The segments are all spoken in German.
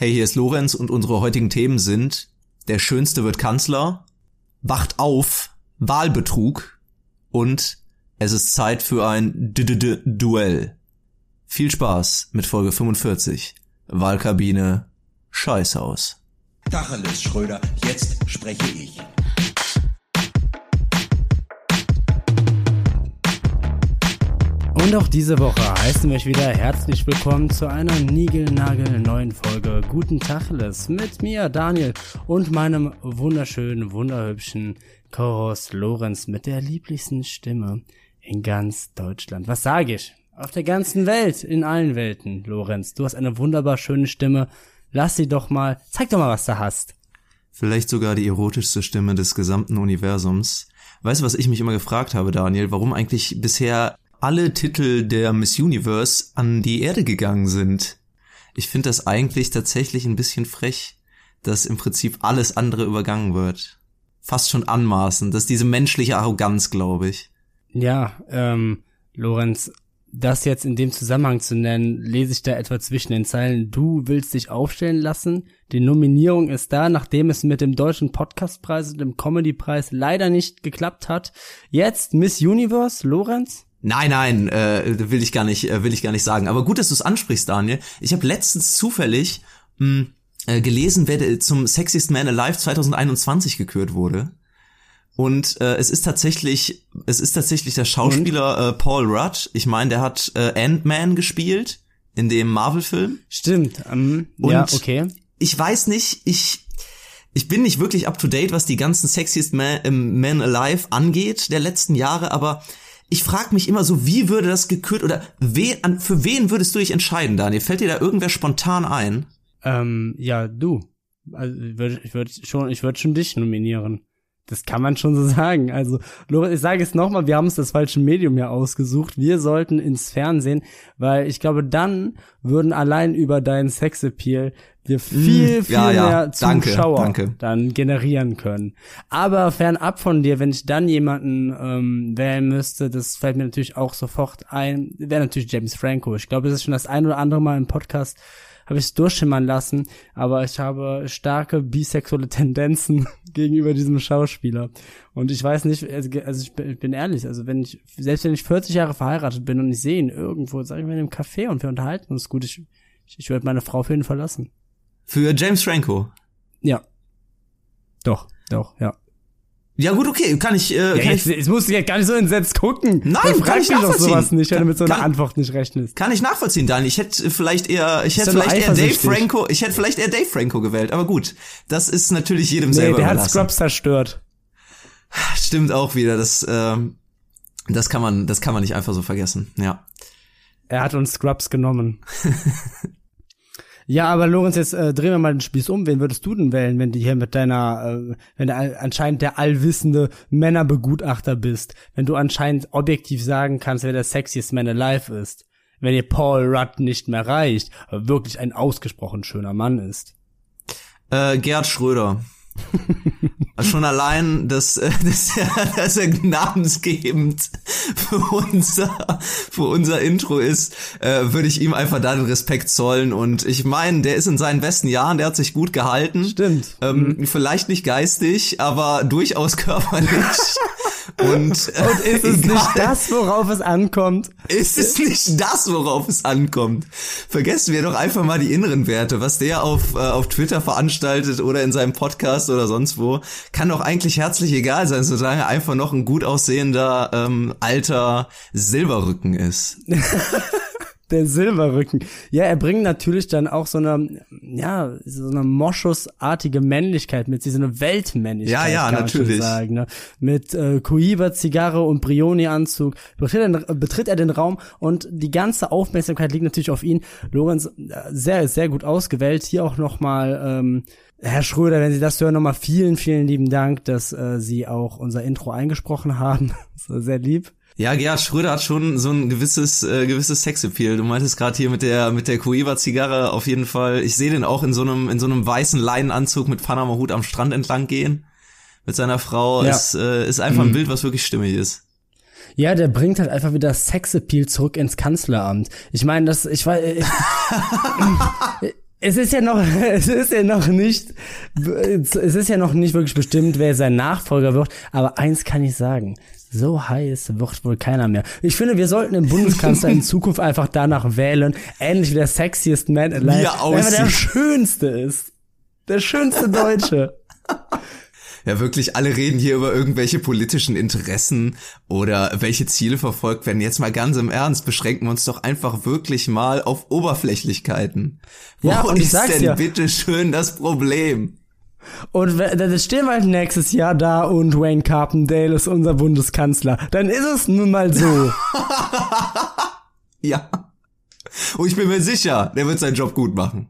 Hey, hier ist Lorenz und unsere heutigen Themen sind Der Schönste wird Kanzler, Wacht auf, Wahlbetrug und es ist Zeit für ein D -D -D Duell. Viel Spaß mit Folge 45. Wahlkabine Scheißhaus. Tacheles, Schröder, jetzt spreche ich. Und auch diese Woche heißen wir euch wieder herzlich willkommen zu einer niegelnagel neuen Folge Guten Tacheles mit mir, Daniel, und meinem wunderschönen, wunderhübschen Co-Host Lorenz mit der lieblichsten Stimme in ganz Deutschland. Was sage ich? Auf der ganzen Welt, in allen Welten, Lorenz. Du hast eine wunderbar schöne Stimme. Lass sie doch mal, zeig doch mal, was du hast. Vielleicht sogar die erotischste Stimme des gesamten Universums. Weißt du, was ich mich immer gefragt habe, Daniel? Warum eigentlich bisher alle Titel der Miss Universe an die Erde gegangen sind. Ich finde das eigentlich tatsächlich ein bisschen frech, dass im Prinzip alles andere übergangen wird. Fast schon anmaßend. Das ist diese menschliche Arroganz, glaube ich. Ja, ähm, Lorenz, das jetzt in dem Zusammenhang zu nennen, lese ich da etwa zwischen den Zeilen. Du willst dich aufstellen lassen. Die Nominierung ist da, nachdem es mit dem deutschen Podcastpreis und dem Comedypreis leider nicht geklappt hat. Jetzt Miss Universe, Lorenz? Nein, nein, äh, will ich gar nicht, äh, will ich gar nicht sagen. Aber gut, dass du es ansprichst, Daniel. Ich habe letztens zufällig mh, äh, gelesen, wer zum Sexiest Man Alive 2021 gekürt wurde. Und äh, es ist tatsächlich, es ist tatsächlich der Schauspieler äh, Paul Rudd. Ich meine, der hat äh, Ant-Man gespielt in dem Marvel-Film. Stimmt. Um, Und ja, okay. Ich weiß nicht, ich ich bin nicht wirklich up to date, was die ganzen Sexiest Man, äh, Man Alive angeht der letzten Jahre, aber ich frage mich immer so, wie würde das gekürt oder wen, an, für wen würdest du dich entscheiden, Daniel? Fällt dir da irgendwer spontan ein? Ähm, ja, du. Also, ich würde ich würd schon, ich würde schon dich nominieren. Das kann man schon so sagen. Also, ich sage es nochmal, wir haben uns das falsche Medium ja ausgesucht. Wir sollten ins Fernsehen, weil ich glaube, dann würden allein über deinen Sexappeal wir viel, viel ja, ja. mehr Zuschauer danke, danke. dann generieren können. Aber fernab von dir, wenn ich dann jemanden ähm, wählen müsste, das fällt mir natürlich auch sofort ein, wäre natürlich James Franco. Ich glaube, das ist schon das ein oder andere Mal im Podcast habe ich es durchschimmern lassen, aber ich habe starke bisexuelle Tendenzen gegenüber diesem Schauspieler. Und ich weiß nicht, also, also ich bin, ich bin ehrlich, also wenn ich, selbst wenn ich 40 Jahre verheiratet bin und ich sehe ihn irgendwo, sag ich mal in einem Café und wir unterhalten uns gut, ich, ich, ich würde meine Frau für ihn verlassen. Für James Franco? Ja. Doch, doch, ja. Ja gut, okay, kann ich. Äh, ja, kann jetzt, ich jetzt musst du ja gar nicht so entsetzt gucken. Nein, kann ich nachvollziehen. Doch sowas nicht, wenn du mit so einer kann, Antwort nicht rechnest. Kann ich nachvollziehen, Daniel. Ich hätte vielleicht eher, ich hätte vielleicht eher Dave Franco, ich hätte vielleicht eher Dave Franco gewählt. Aber gut, das ist natürlich jedem nee, selber der überlassen. hat Scrubs zerstört. Stimmt auch wieder. Das, äh, das kann man, das kann man nicht einfach so vergessen. Ja. Er hat uns Scrubs genommen. Ja, aber Lorenz, jetzt äh, drehen wir mal den Spieß um. Wen würdest du denn wählen, wenn du hier mit deiner, äh, wenn du anscheinend der allwissende Männerbegutachter bist, wenn du anscheinend objektiv sagen kannst, wer der sexiest Man alive ist, wenn dir Paul Rudd nicht mehr reicht, aber wirklich ein ausgesprochen schöner Mann ist? Äh, Gerd Schröder. Schon allein, dass, äh, dass, er, dass er namensgebend für unser, für unser Intro ist, äh, würde ich ihm einfach da den Respekt zollen. Und ich meine, der ist in seinen besten Jahren, der hat sich gut gehalten. Stimmt. Ähm, mhm. Vielleicht nicht geistig, aber durchaus körperlich. Und, äh, Und ist es egal, nicht das, worauf es ankommt? Ist es nicht das, worauf es ankommt? Vergessen wir doch einfach mal die inneren Werte, was der auf, äh, auf Twitter veranstaltet oder in seinem Podcast oder sonst wo. Kann doch eigentlich herzlich egal sein, solange er einfach noch ein gut aussehender ähm, alter Silberrücken ist. der Silberrücken. Ja, er bringt natürlich dann auch so eine, ja, so eine Moschusartige Männlichkeit mit, so eine Weltmännlichkeit. Ja, ja, natürlich. Sagen, ne? Mit äh, Coiba, Zigarre und Brioni-Anzug betritt er, betritt er den Raum und die ganze Aufmerksamkeit liegt natürlich auf ihn. Lorenz, äh, sehr, sehr gut ausgewählt. Hier auch nochmal, ähm, Herr Schröder, wenn Sie das hören, nochmal vielen, vielen lieben Dank, dass äh, Sie auch unser Intro eingesprochen haben. Sehr lieb. Ja, Gerhard Schröder hat schon so ein gewisses äh, gewisses Sexappeal. Du meintest gerade hier mit der mit der Cueva Zigarre auf jeden Fall. Ich sehe den auch in so einem in so einem weißen Leinenanzug mit Panama Hut am Strand entlang gehen mit seiner Frau. Ja. Ist äh, ist einfach ein mhm. Bild, was wirklich stimmig ist. Ja, der bringt halt einfach wieder Sexappeal zurück ins Kanzleramt. Ich meine, das ich weiß Es ist ja noch, es ist ja noch nicht, es ist ja noch nicht wirklich bestimmt, wer sein Nachfolger wird. Aber eins kann ich sagen. So heiß wird wohl keiner mehr. Ich finde, wir sollten den Bundeskanzler in Zukunft einfach danach wählen, ähnlich wie der sexiest man alive, Wie er er der schönste ist. Der schönste Deutsche. Ja, wirklich, alle reden hier über irgendwelche politischen Interessen oder welche Ziele verfolgt werden. Jetzt mal ganz im Ernst, beschränken wir uns doch einfach wirklich mal auf Oberflächlichkeiten. Wo Ja, und ich ist denn dir. bitte schön das Problem? Und dann stehen wir halt nächstes Jahr da und Wayne Carpendale ist unser Bundeskanzler. Dann ist es nun mal so. Ja. Und ich bin mir sicher, der wird seinen Job gut machen.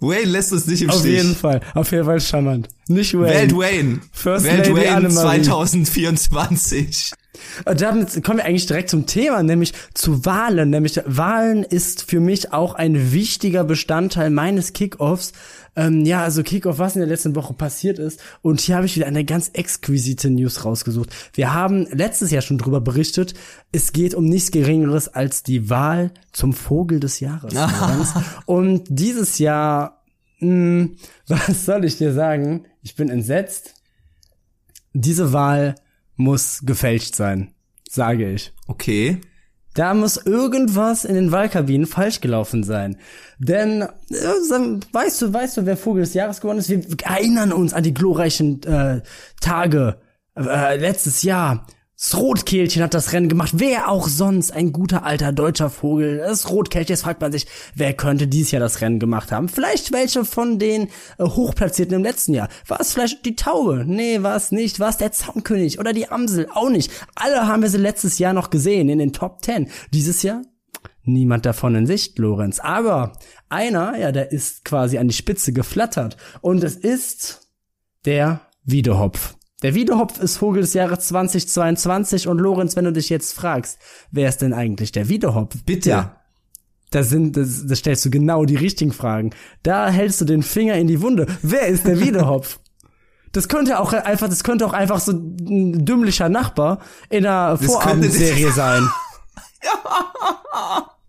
Wayne lässt uns nicht im Auf Stich. jeden Fall. Auf jeden Fall charmant. Nicht Wayne. Wählt Wayne. First Wählt Lady Wayne Annemarie. 2024. Und damit kommen wir eigentlich direkt zum Thema, nämlich zu Wahlen. Nämlich Wahlen ist für mich auch ein wichtiger Bestandteil meines Kickoffs. Ähm, ja, also Kickoff, was in der letzten Woche passiert ist. Und hier habe ich wieder eine ganz exquisite News rausgesucht. Wir haben letztes Jahr schon drüber berichtet. Es geht um nichts Geringeres als die Wahl zum Vogel des Jahres. Und dieses Jahr, mh, was soll ich dir sagen? Ich bin entsetzt. Diese Wahl muss gefälscht sein, sage ich. Okay. Da muss irgendwas in den Wahlkabinen falsch gelaufen sein. Denn, äh, weißt du, weißt du, wer Vogel des Jahres geworden ist? Wir erinnern uns an die glorreichen äh, Tage äh, letztes Jahr. Das Rotkehlchen hat das Rennen gemacht. Wer auch sonst ein guter alter deutscher Vogel. Das Rotkehlchen, jetzt fragt man sich, wer könnte dieses Jahr das Rennen gemacht haben? Vielleicht welche von den äh, Hochplatzierten im letzten Jahr. War es vielleicht die Taube? Nee, war es nicht. War es der Zaunkönig oder die Amsel? Auch nicht. Alle haben wir sie letztes Jahr noch gesehen in den Top 10. Dieses Jahr niemand davon in Sicht, Lorenz. Aber einer, ja, der ist quasi an die Spitze geflattert. Und es ist der Wiedehopf. Der Wiedehopf ist Vogel des Jahres 2022 und Lorenz, wenn du dich jetzt fragst, wer ist denn eigentlich der Wiedehopf? Bitte. Ja, da sind, das, das stellst du genau die richtigen Fragen. Da hältst du den Finger in die Wunde. Wer ist der Wiedehopf? Das könnte auch einfach, das könnte auch einfach so ein dümmlicher Nachbar in einer Vorabendserie sein.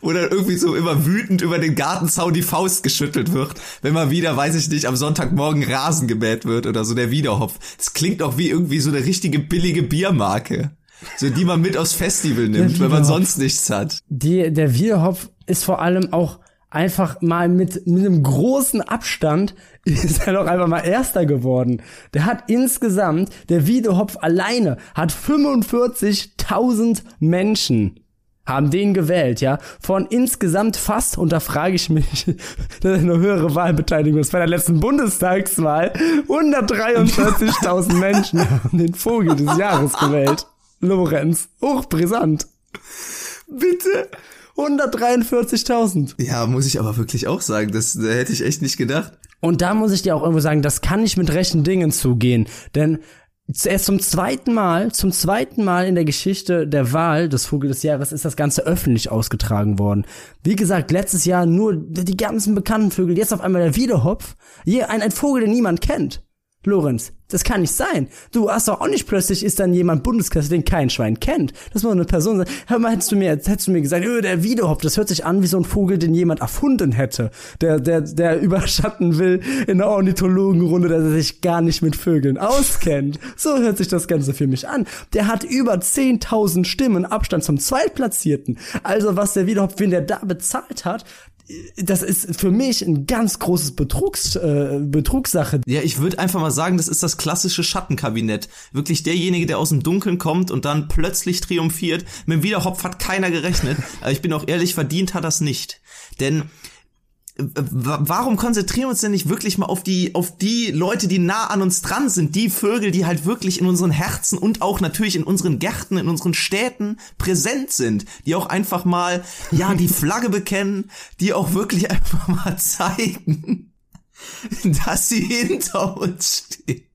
Wo dann irgendwie so immer wütend über den Gartenzaun die Faust geschüttelt wird, wenn mal wieder, weiß ich nicht, am Sonntagmorgen Rasen gemäht wird oder so der Wiederhopf. Das klingt auch wie irgendwie so eine richtige billige Biermarke. So, die man mit aufs Festival nimmt, wenn man Wiederhopf. sonst nichts hat. Die, der Wiedehopf ist vor allem auch einfach mal mit, mit einem großen Abstand ist er doch einfach mal Erster geworden. Der hat insgesamt, der Wiedehopf alleine hat 45.000 Menschen haben den gewählt, ja. Von insgesamt fast, und da frage ich mich, das ist eine höhere Wahlbeteiligung ist bei der letzten Bundestagswahl, 143.000 Menschen haben den Vogel des Jahres gewählt. Lorenz, hochbrisant. Bitte? 143.000. Ja, muss ich aber wirklich auch sagen, das äh, hätte ich echt nicht gedacht. Und da muss ich dir auch irgendwo sagen, das kann nicht mit rechten Dingen zugehen. Denn erst zum zweiten Mal, zum zweiten Mal in der Geschichte der Wahl des Vogel des Jahres ist das Ganze öffentlich ausgetragen worden. Wie gesagt, letztes Jahr nur die ganzen bekannten Vögel, jetzt auf einmal der Wiedehopf. Je, ein, ein Vogel, den niemand kennt. Lorenz, das kann nicht sein. Du hast doch auch nicht plötzlich ist dann jemand Bundeskanzler, den kein Schwein kennt. Das muss eine Person sein. Hör mal, hättest du mir, hättest du mir gesagt, öh, der Wiedehopf, das hört sich an wie so ein Vogel, den jemand erfunden hätte. Der, der, der überschatten will in der Ornithologenrunde, dass er sich gar nicht mit Vögeln auskennt. So hört sich das Ganze für mich an. Der hat über 10.000 Stimmen Abstand zum Zweitplatzierten. Also was der Wiedehopf, wen der da bezahlt hat, das ist für mich ein ganz großes Betrugs, äh, Betrugssache. Ja, ich würde einfach mal sagen, das ist das klassische Schattenkabinett. Wirklich derjenige, der aus dem Dunkeln kommt und dann plötzlich triumphiert. Mit dem Wiederhopf hat keiner gerechnet. Aber ich bin auch ehrlich, verdient hat das nicht. Denn warum konzentrieren wir uns denn nicht wirklich mal auf die, auf die Leute, die nah an uns dran sind, die Vögel, die halt wirklich in unseren Herzen und auch natürlich in unseren Gärten, in unseren Städten präsent sind, die auch einfach mal, ja, die Flagge bekennen, die auch wirklich einfach mal zeigen, dass sie hinter uns stehen.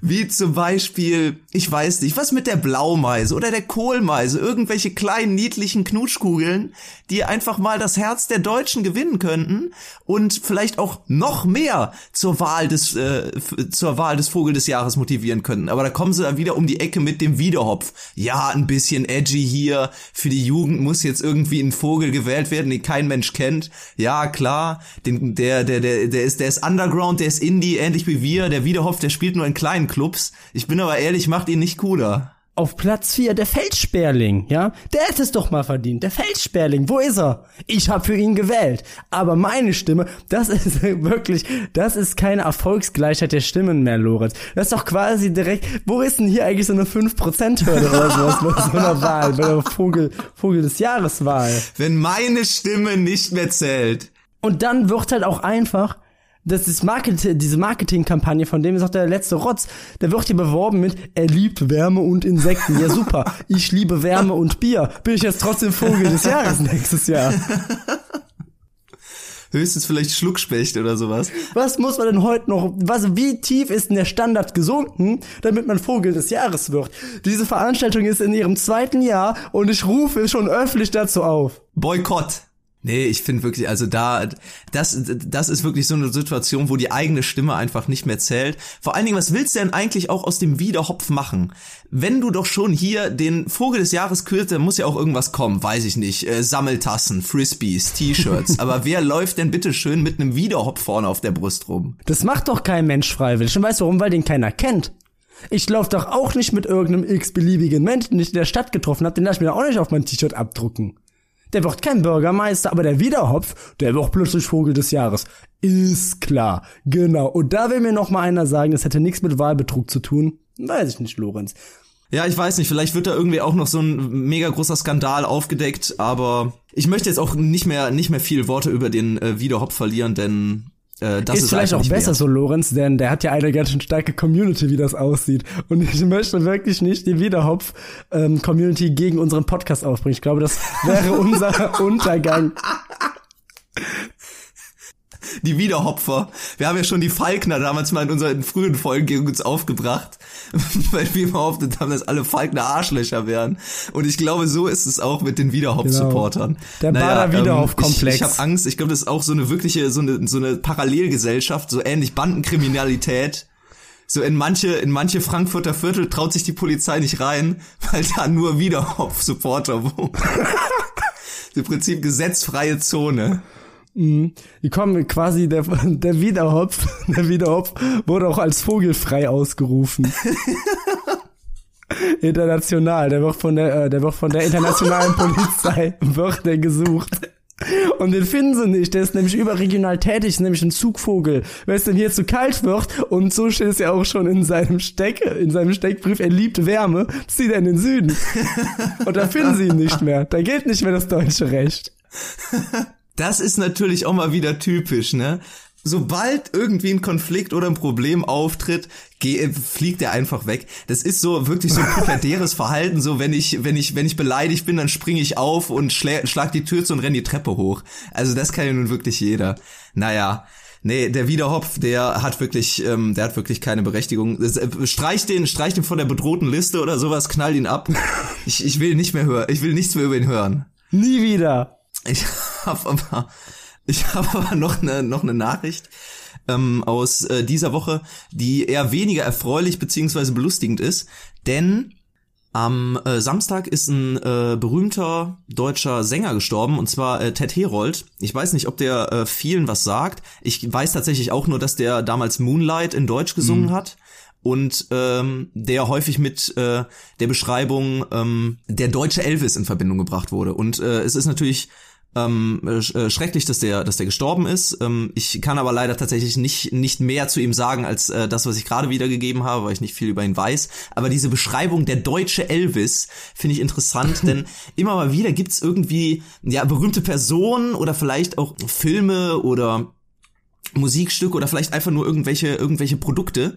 Wie zum Beispiel, ich weiß nicht, was mit der Blaumeise oder der Kohlmeise, irgendwelche kleinen niedlichen Knutschkugeln, die einfach mal das Herz der Deutschen gewinnen könnten und vielleicht auch noch mehr zur Wahl des äh, zur Wahl des Vogel des Jahres motivieren könnten. Aber da kommen sie dann wieder um die Ecke mit dem Wiederhopf. Ja, ein bisschen edgy hier. Für die Jugend muss jetzt irgendwie ein Vogel gewählt werden, den kein Mensch kennt. Ja, klar, den, der der der der ist der ist Underground, der ist Indie, ähnlich wie wir. Der Wiederhopf, der spielt nur in kleinen Clubs. Ich bin aber ehrlich, macht ihn nicht cooler. Auf Platz 4 der Feldsperling, ja? Der hätte es doch mal verdient. Der Feldsperling, wo ist er? Ich habe für ihn gewählt. Aber meine Stimme, das ist wirklich, das ist keine Erfolgsgleichheit der Stimmen mehr, Lorenz. Das ist doch quasi direkt, wo ist denn hier eigentlich so eine 5%-Hürde oder sowas bei so einer Wahl, bei der Vogel, Vogel des Jahreswahl? Wenn meine Stimme nicht mehr zählt. Und dann wird halt auch einfach das ist Marketing, diese Marketingkampagne, von dem ist auch der letzte Rotz, der wird hier beworben mit, er liebt Wärme und Insekten. Ja, super. Ich liebe Wärme und Bier. Bin ich jetzt trotzdem Vogel des Jahres nächstes Jahr? Höchstens vielleicht Schluckspecht oder sowas. Was muss man denn heute noch, was, wie tief ist denn der Standard gesunken, damit man Vogel des Jahres wird? Diese Veranstaltung ist in ihrem zweiten Jahr und ich rufe schon öffentlich dazu auf. Boykott. Nee, ich finde wirklich, also da, das, das ist wirklich so eine Situation, wo die eigene Stimme einfach nicht mehr zählt. Vor allen Dingen, was willst du denn eigentlich auch aus dem Wiederhopf machen? Wenn du doch schon hier den Vogel des Jahres kürzt, dann muss ja auch irgendwas kommen, weiß ich nicht. Äh, Sammeltassen, Frisbees, T-Shirts. Aber wer läuft denn bitte schön mit einem Wiederhopf vorne auf der Brust rum? Das macht doch kein Mensch freiwillig. Und weißt du warum? Weil den keiner kennt. Ich laufe doch auch nicht mit irgendeinem x-beliebigen Menschen, den ich in der Stadt getroffen habe, den lasse ich mir auch nicht auf mein T-Shirt abdrucken. Der wird kein Bürgermeister, aber der Wiederhopf, der wird plötzlich Vogel des Jahres. Ist klar. Genau. Und da will mir noch mal einer sagen, das hätte nichts mit Wahlbetrug zu tun. Weiß ich nicht, Lorenz. Ja, ich weiß nicht, vielleicht wird da irgendwie auch noch so ein mega großer Skandal aufgedeckt, aber ich möchte jetzt auch nicht mehr nicht mehr viel Worte über den äh, Wiederhopf verlieren, denn äh, das ist, ist vielleicht auch besser wert. so, Lorenz, denn der hat ja eine ganz schön starke Community, wie das aussieht. Und ich möchte wirklich nicht die Wiederhopf-Community ähm, gegen unseren Podcast aufbringen. Ich glaube, das wäre unser Untergang. Die Wiederhopfer. Wir haben ja schon die Falkner damals mal in unseren frühen Folgen gegen uns aufgebracht, weil wir behauptet haben, dass alle Falkner Arschlöcher wären. Und ich glaube, so ist es auch mit den Wiederhopf-Supportern. Genau. Der naja, Bader. Ähm, ich ich habe Angst, ich glaube, das ist auch so eine wirkliche, so eine, so eine Parallelgesellschaft, so ähnlich Bandenkriminalität. So in manche, in manche Frankfurter Viertel traut sich die Polizei nicht rein, weil da nur Wiederhopf-Supporter wohnen. Im Prinzip gesetzfreie Zone. Mhm. Die kommen quasi, der, der Wiederhopf, der Wiederhopf wurde auch als vogelfrei ausgerufen. International, der wird von der, äh, der wird von der internationalen Polizei, wird der gesucht. Und den finden sie nicht, der ist nämlich überregional tätig, ist nämlich ein Zugvogel. Wenn es denn hier zu kalt wird, und so steht es ja auch schon in seinem Steck, in seinem Steckbrief, er liebt Wärme, zieht er in den Süden. Und da finden sie ihn nicht mehr. Da gilt nicht mehr das deutsche Recht. Das ist natürlich auch mal wieder typisch, ne? Sobald irgendwie ein Konflikt oder ein Problem auftritt, geh, fliegt er einfach weg. Das ist so wirklich so ein pubertäres Verhalten. So wenn ich wenn ich wenn ich beleidigt bin, dann springe ich auf und schlag, schlag die Tür zu und renn die Treppe hoch. Also das kann ja nun wirklich jeder. Naja, Nee, der Wiederhopf, der hat wirklich, ähm, der hat wirklich keine Berechtigung. Äh, streich den, streich den von der bedrohten Liste oder sowas, knall ihn ab. Ich, ich will nicht mehr hören, ich will nichts mehr über ihn hören. Nie wieder. Ich habe aber, ich habe aber noch eine noch eine Nachricht ähm, aus äh, dieser Woche, die eher weniger erfreulich beziehungsweise belustigend ist, denn am äh, Samstag ist ein äh, berühmter deutscher Sänger gestorben, und zwar äh, Ted Herold. Ich weiß nicht, ob der äh, vielen was sagt. Ich weiß tatsächlich auch nur, dass der damals Moonlight in Deutsch gesungen mhm. hat und ähm, der häufig mit äh, der Beschreibung ähm, der deutsche Elvis in Verbindung gebracht wurde. Und äh, es ist natürlich ähm, äh, schrecklich, dass der, dass der gestorben ist. Ähm, ich kann aber leider tatsächlich nicht nicht mehr zu ihm sagen als äh, das, was ich gerade wiedergegeben habe, weil ich nicht viel über ihn weiß. Aber diese Beschreibung der deutsche Elvis finde ich interessant, denn immer mal wieder gibt's irgendwie ja berühmte Personen oder vielleicht auch Filme oder Musikstücke oder vielleicht einfach nur irgendwelche irgendwelche Produkte,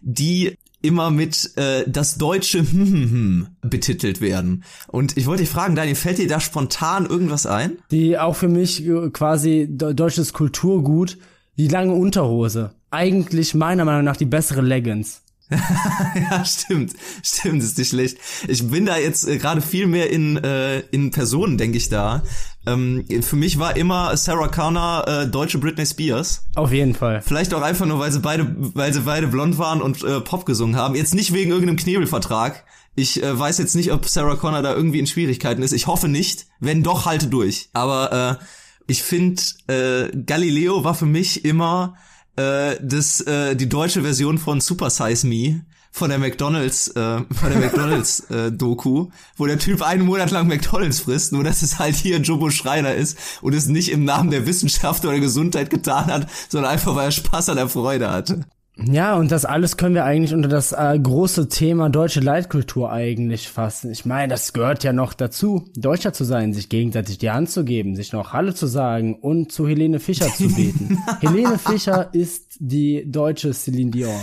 die immer mit äh, das deutsche betitelt werden. Und ich wollte dich fragen, Daniel, fällt dir da spontan irgendwas ein? Die auch für mich äh, quasi deutsches Kulturgut, die lange Unterhose. Eigentlich meiner Meinung nach die bessere Leggings. ja, stimmt. Stimmt, ist nicht schlecht. Ich bin da jetzt äh, gerade viel mehr in, äh, in Personen, denke ich da. Ähm, für mich war immer Sarah Connor äh, deutsche Britney Spears. Auf jeden Fall. Vielleicht auch einfach nur, weil sie beide, weil sie beide blond waren und äh, Pop gesungen haben. Jetzt nicht wegen irgendeinem Knebelvertrag. Ich äh, weiß jetzt nicht, ob Sarah Connor da irgendwie in Schwierigkeiten ist. Ich hoffe nicht. Wenn doch, halte durch. Aber äh, ich finde, äh, Galileo war für mich immer äh, das äh, die deutsche Version von Super Size Me von der McDonald's äh, von der McDonald's äh, Doku, wo der Typ einen Monat lang McDonald's frisst, nur dass es halt hier Jumbo Schreiner ist und es nicht im Namen der Wissenschaft oder Gesundheit getan hat, sondern einfach weil er Spaß an der Freude hatte. Ja, und das alles können wir eigentlich unter das äh, große Thema deutsche Leitkultur eigentlich fassen. Ich meine, das gehört ja noch dazu, Deutscher zu sein, sich gegenseitig die Hand zu geben, sich noch Halle zu sagen und zu Helene Fischer zu beten. Helene Fischer ist die deutsche Celine Dion.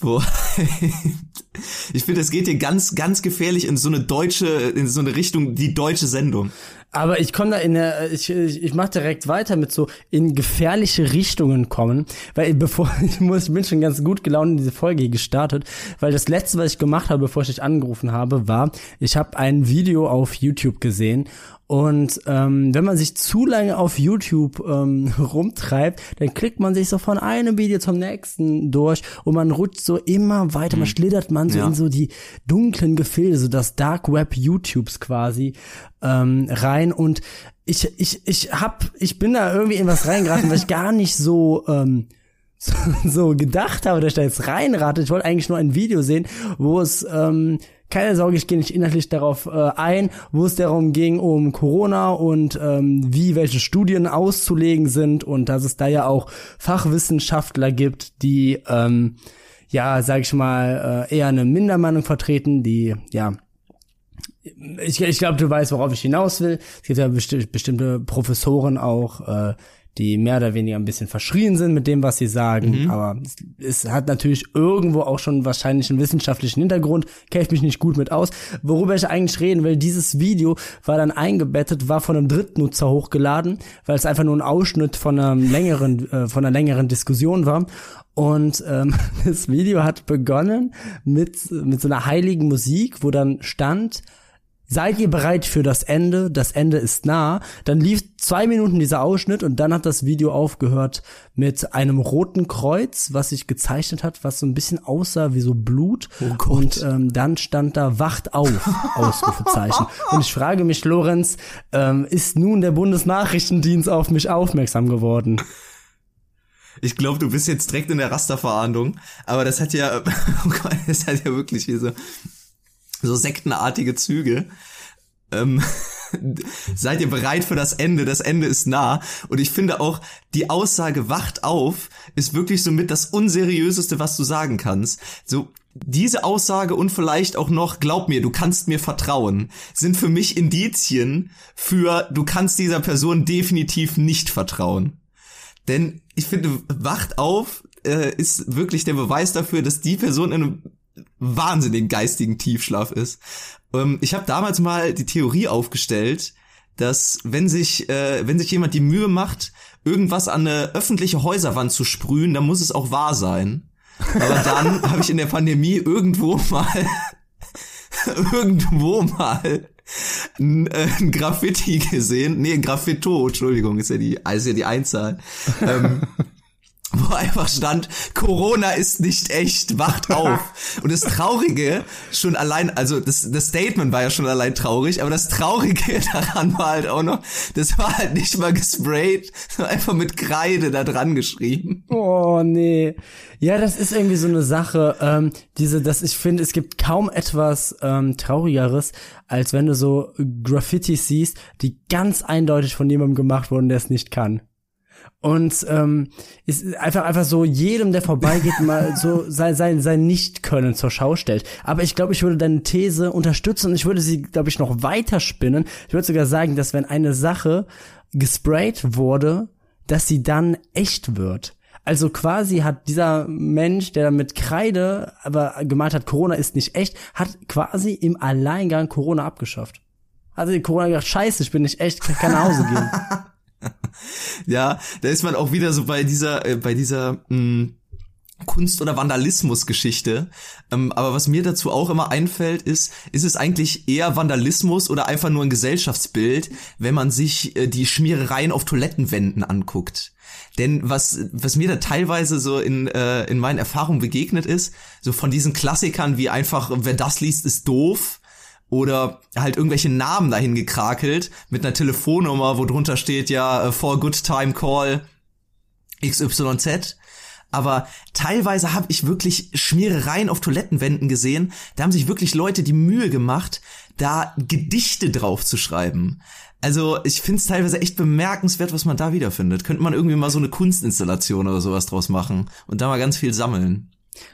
Boah. Ich finde, es geht hier ganz, ganz gefährlich in so eine deutsche, in so eine Richtung, die deutsche Sendung. Aber ich komme da in der, ich, ich, ich mache direkt weiter mit so in gefährliche Richtungen kommen, weil bevor ich muss, ich bin schon ganz gut gelaunt in diese Folge gestartet, weil das letzte, was ich gemacht habe, bevor ich dich angerufen habe, war, ich habe ein Video auf YouTube gesehen und ähm, wenn man sich zu lange auf YouTube ähm, rumtreibt, dann klickt man sich so von einem Video zum nächsten durch und man rutscht so immer weiter, man schlittert man so Ja. in so die dunklen Gefilde, so das Dark Web YouTubes quasi ähm, rein. Und ich ich ich hab ich bin da irgendwie in was reingeraten, weil ich gar nicht so ähm, so, so gedacht habe, dass ich da jetzt reinrate. Ich wollte eigentlich nur ein Video sehen, wo es ähm, keine Sorge, ich gehe nicht inhaltlich darauf äh, ein, wo es darum ging, um Corona und ähm, wie welche Studien auszulegen sind und dass es da ja auch Fachwissenschaftler gibt, die ähm, ja, sag ich mal, äh, eher eine Mindermeinung vertreten, die ja ich, ich glaube, du weißt, worauf ich hinaus will. Es gibt ja besti bestimmte Professoren auch, äh, die mehr oder weniger ein bisschen verschrien sind mit dem, was sie sagen. Aber es, es hat natürlich irgendwo auch schon wahrscheinlich einen wissenschaftlichen Hintergrund. Kenne ich mich nicht gut mit aus. Worüber ich eigentlich reden will, dieses Video war dann eingebettet, war von einem Drittnutzer hochgeladen, weil es einfach nur ein Ausschnitt von einem längeren, äh, von einer längeren Diskussion war. Und ähm, das Video hat begonnen mit, mit so einer heiligen Musik, wo dann stand, Seid ihr bereit für das Ende? Das Ende ist nah. Dann lief zwei Minuten dieser Ausschnitt und dann hat das Video aufgehört mit einem roten Kreuz, was sich gezeichnet hat, was so ein bisschen aussah wie so Blut. Gott. und ähm, dann stand da Wacht auf, Ausrufezeichen. Und ich frage mich, Lorenz, ähm, ist nun der Bundesnachrichtendienst auf mich aufmerksam geworden? Ich glaube, du bist jetzt direkt in der Rasterverahndung, aber das hat ja, oh Gott, das hat ja wirklich hier so, so sektenartige Züge. Ähm, seid ihr bereit für das Ende? Das Ende ist nah. Und ich finde auch, die Aussage wacht auf ist wirklich somit das unseriöseste, was du sagen kannst. So, diese Aussage und vielleicht auch noch, glaub mir, du kannst mir vertrauen, sind für mich Indizien für, du kannst dieser Person definitiv nicht vertrauen. Denn ich finde, wacht auf äh, ist wirklich der Beweis dafür, dass die Person in einem wahnsinnigen geistigen Tiefschlaf ist. Ähm, ich habe damals mal die Theorie aufgestellt, dass wenn sich äh, wenn sich jemand die Mühe macht, irgendwas an eine öffentliche Häuserwand zu sprühen, dann muss es auch wahr sein. Aber dann habe ich in der Pandemie irgendwo mal irgendwo mal ein, äh, ein Graffiti gesehen. Nee, ein Graffito, Entschuldigung, ist ja die, ist ja die Einzahl. ähm, wo einfach stand, Corona ist nicht echt, wacht auf. Und das Traurige schon allein, also das, das Statement war ja schon allein traurig, aber das Traurige daran war halt auch noch, das war halt nicht mal gesprayt, sondern einfach mit Kreide da dran geschrieben. Oh nee. Ja, das ist irgendwie so eine Sache, ähm, diese, dass ich finde, es gibt kaum etwas ähm, traurigeres, als wenn du so Graffitis siehst, die ganz eindeutig von jemandem gemacht wurden, der es nicht kann. Und ähm, ist einfach einfach so jedem, der vorbeigeht, mal so sein sein sein Nicht-Können zur Schau stellt. Aber ich glaube, ich würde deine These unterstützen und ich würde sie, glaube ich, noch weiter spinnen. Ich würde sogar sagen, dass wenn eine Sache gesprayt wurde, dass sie dann echt wird. Also quasi hat dieser Mensch, der mit Kreide aber gemalt hat, Corona ist nicht echt, hat quasi im Alleingang Corona abgeschafft. Die Corona gedacht, scheiße, ich bin nicht echt, kann nach Hause gehen. Ja, da ist man auch wieder so bei dieser, äh, bei dieser, mh, Kunst- oder Vandalismus-Geschichte. Ähm, aber was mir dazu auch immer einfällt, ist, ist es eigentlich eher Vandalismus oder einfach nur ein Gesellschaftsbild, wenn man sich äh, die Schmierereien auf Toilettenwänden anguckt. Denn was, was mir da teilweise so in, äh, in meinen Erfahrungen begegnet ist, so von diesen Klassikern wie einfach, wer das liest, ist doof, oder halt irgendwelche Namen dahin gekrakelt mit einer Telefonnummer, wo drunter steht ja äh, for good time call XYZ. Aber teilweise habe ich wirklich Schmierereien auf Toilettenwänden gesehen. Da haben sich wirklich Leute die Mühe gemacht, da Gedichte drauf zu schreiben. Also ich finde es teilweise echt bemerkenswert, was man da wiederfindet. Könnte man irgendwie mal so eine Kunstinstallation oder sowas draus machen und da mal ganz viel sammeln.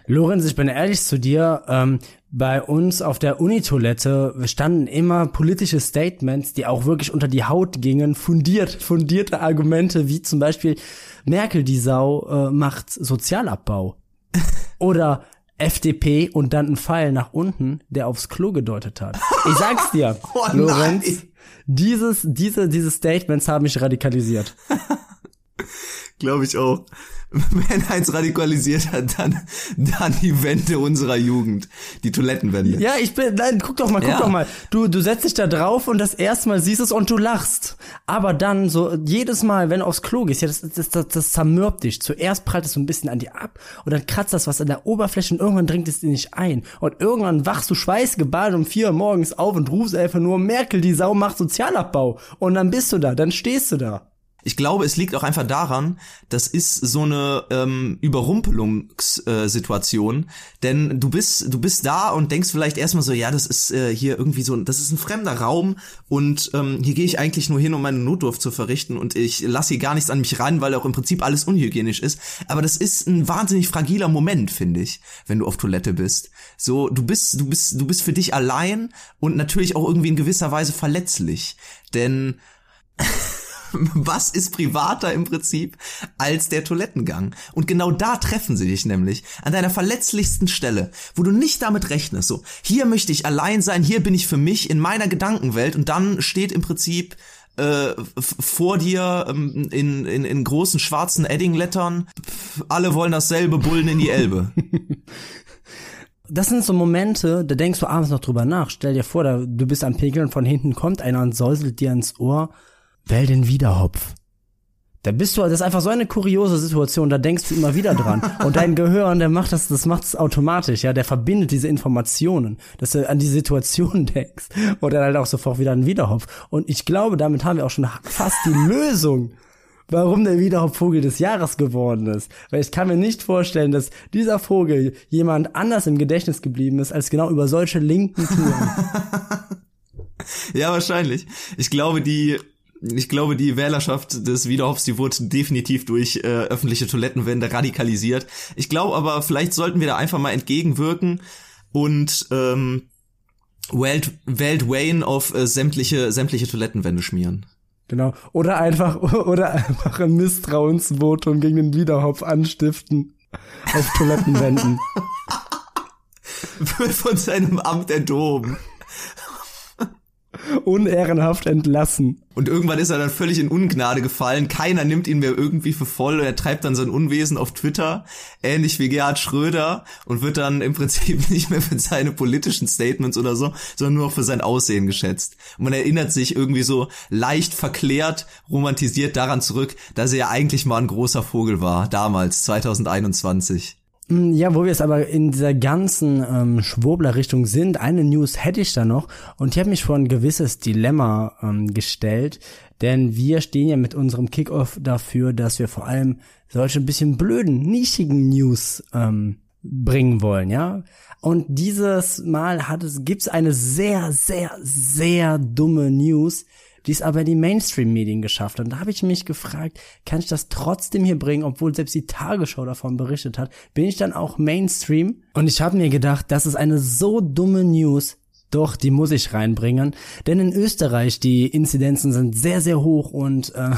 Lorenz, ich bin ehrlich zu dir, ähm, bei uns auf der Unitoilette standen immer politische Statements, die auch wirklich unter die Haut gingen, fundiert, fundierte Argumente, wie zum Beispiel Merkel, die Sau, äh, macht Sozialabbau. Oder FDP und dann ein Pfeil nach unten, der aufs Klo gedeutet hat. Ich sag's dir, Oh Lorenz, dieses, diese, diese Statements haben mich radikalisiert. Glaube ich auch. Wenn eins radikalisiert hat, dann, dann die Wände unserer Jugend. Die Toilettenwände. Ja, ich bin, nein, guck doch mal, guck Ja. doch mal. Du, du setzt dich da drauf und das erste Mal siehst es und du lachst. Aber dann so jedes Mal, wenn du aufs Klo gehst, ja, das, das, das, das zermürbt dich. Zuerst prallt es so ein bisschen an dir ab und dann kratzt das was an der Oberfläche und irgendwann dringt es dir nicht ein. Und irgendwann wachst du schweißgebadet um vier Uhr morgens auf und rufst einfach nur, Merkel, die Sau macht Sozialabbau. Und dann bist du da, dann stehst du da. Ich glaube, es liegt auch einfach daran, das ist so eine ähm, Überrumpelungssituation, denn du bist du bist da und denkst vielleicht erstmal so, ja, das ist äh, hier irgendwie so, das ist ein fremder Raum und ähm, hier gehe ich eigentlich nur hin, um meine Notdurft zu verrichten und ich lasse hier gar nichts an mich ran, weil auch im Prinzip alles unhygienisch ist. Aber das ist ein wahnsinnig fragiler Moment, finde ich, wenn du auf Toilette bist. So, du bist du bist du bist für dich allein und natürlich auch irgendwie in gewisser Weise verletzlich, denn was ist privater im Prinzip als der Toilettengang? Und genau da treffen sie dich nämlich, an deiner verletzlichsten Stelle, wo du nicht damit rechnest, so, hier möchte ich allein sein, hier bin ich für mich in meiner Gedankenwelt und dann steht im Prinzip äh, vor dir ähm, in, in, in großen schwarzen Eddinglettern, alle wollen dasselbe, Bullen in die Elbe. das sind so Momente, da denkst du abends noch drüber nach. Stell dir vor, da, du bist am Pegeln und von hinten kommt einer und säuselt dir ins Ohr, wähl den Wiederhopf. Da bist du, das ist einfach so eine kuriose Situation, da denkst du immer wieder dran. Und dein Gehirn, der macht das, das macht es automatisch, ja, der verbindet diese Informationen, dass du an die Situation denkst. Und dann halt auch sofort wieder ein Wiederhopf. Und ich glaube, damit haben wir auch schon fast die Lösung warum der Wiederhauptvogel des Jahres geworden ist. Weil ich kann mir nicht vorstellen, dass dieser Vogel jemand anders im Gedächtnis geblieben ist, als genau über solche linken Touren. Ja, wahrscheinlich. Ich glaube, die ich glaube, die Wählerschaft des Wiederhoffs, die wurde definitiv durch äh, öffentliche Toilettenwände radikalisiert. Ich glaube aber, vielleicht sollten wir da einfach mal entgegenwirken und ähm, wählt, wählt Wayne auf äh, sämtliche, sämtliche Toilettenwände schmieren. genau. Oder einfach, oder einfach ein Misstrauensvotum gegen den Wiederhopf anstiften. Auf Toilettenwänden. Wird von seinem Amt enthoben. Unehrenhaft entlassen. Und irgendwann ist er dann völlig in Ungnade gefallen. Keiner nimmt ihn mehr irgendwie für voll. Er treibt dann sein Unwesen auf Twitter, ähnlich wie Gerhard Schröder, und wird dann im Prinzip nicht mehr für seine politischen Statements oder so, sondern nur noch für sein Aussehen geschätzt. Und man erinnert sich irgendwie so leicht verklärt, romantisiert daran zurück, dass er ja eigentlich mal ein großer Vogel war, damals, 2021. Mm, Ja, wo wir jetzt aber in dieser ganzen ähm, Schwurbler-Richtung sind, eine News hätte ich da noch und die hat mich vor ein gewisses Dilemma ähm, gestellt, denn wir stehen ja mit unserem Kickoff dafür, dass wir vor allem solche ein bisschen blöden, nischigen News ähm, bringen wollen, ja. Und dieses Mal hat es, gibt's eine sehr, sehr, sehr dumme News, die es aber in die Mainstream-Medien geschafft hat. Und da habe ich mich gefragt, kann ich das trotzdem hier bringen, obwohl selbst die Tagesschau davon berichtet hat? Bin ich dann auch Mainstream? Und ich habe mir gedacht, das ist eine so dumme News, doch, die muss ich reinbringen. Denn in Österreich, die Inzidenzen sind sehr, sehr hoch und äh,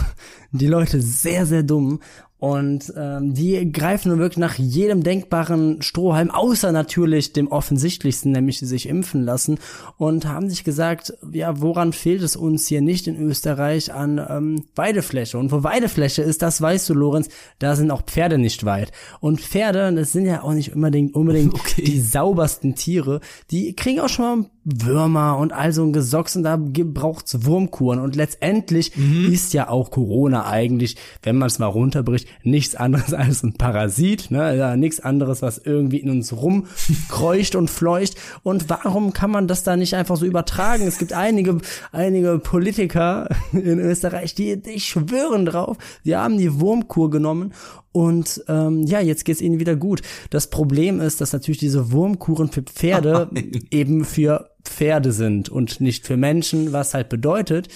die Leute sehr, sehr dumm. Und ähm, die greifen nun wirklich nach jedem denkbaren Strohhalm, außer natürlich dem offensichtlichsten, nämlich sich impfen lassen. Und haben sich gesagt, ja, woran fehlt es uns hier nicht in Österreich an ähm, Weidefläche? Und wo Weidefläche ist, das weißt du, Lorenz, da sind auch Pferde nicht weit. Und Pferde, das sind ja auch nicht unbedingt, unbedingt okay. die saubersten Tiere. Die kriegen auch schon mal Würmer und all so ein Gesocks und da braucht's Wurmkuren. Und letztendlich mhm. ist ja auch Corona eigentlich, wenn man es mal runterbricht, nichts anderes als ein Parasit, ne? Also nichts anderes, was irgendwie in uns rumkreucht und fleucht. Und warum kann man das da nicht einfach so übertragen? Es gibt einige, einige Politiker in Österreich, die, die schwören drauf, die haben die Wurmkur genommen und ähm, ja, jetzt geht's ihnen wieder gut. Das Problem ist, dass natürlich diese Wurmkuren für Pferde eben für Pferde sind und nicht für Menschen, was halt bedeutet,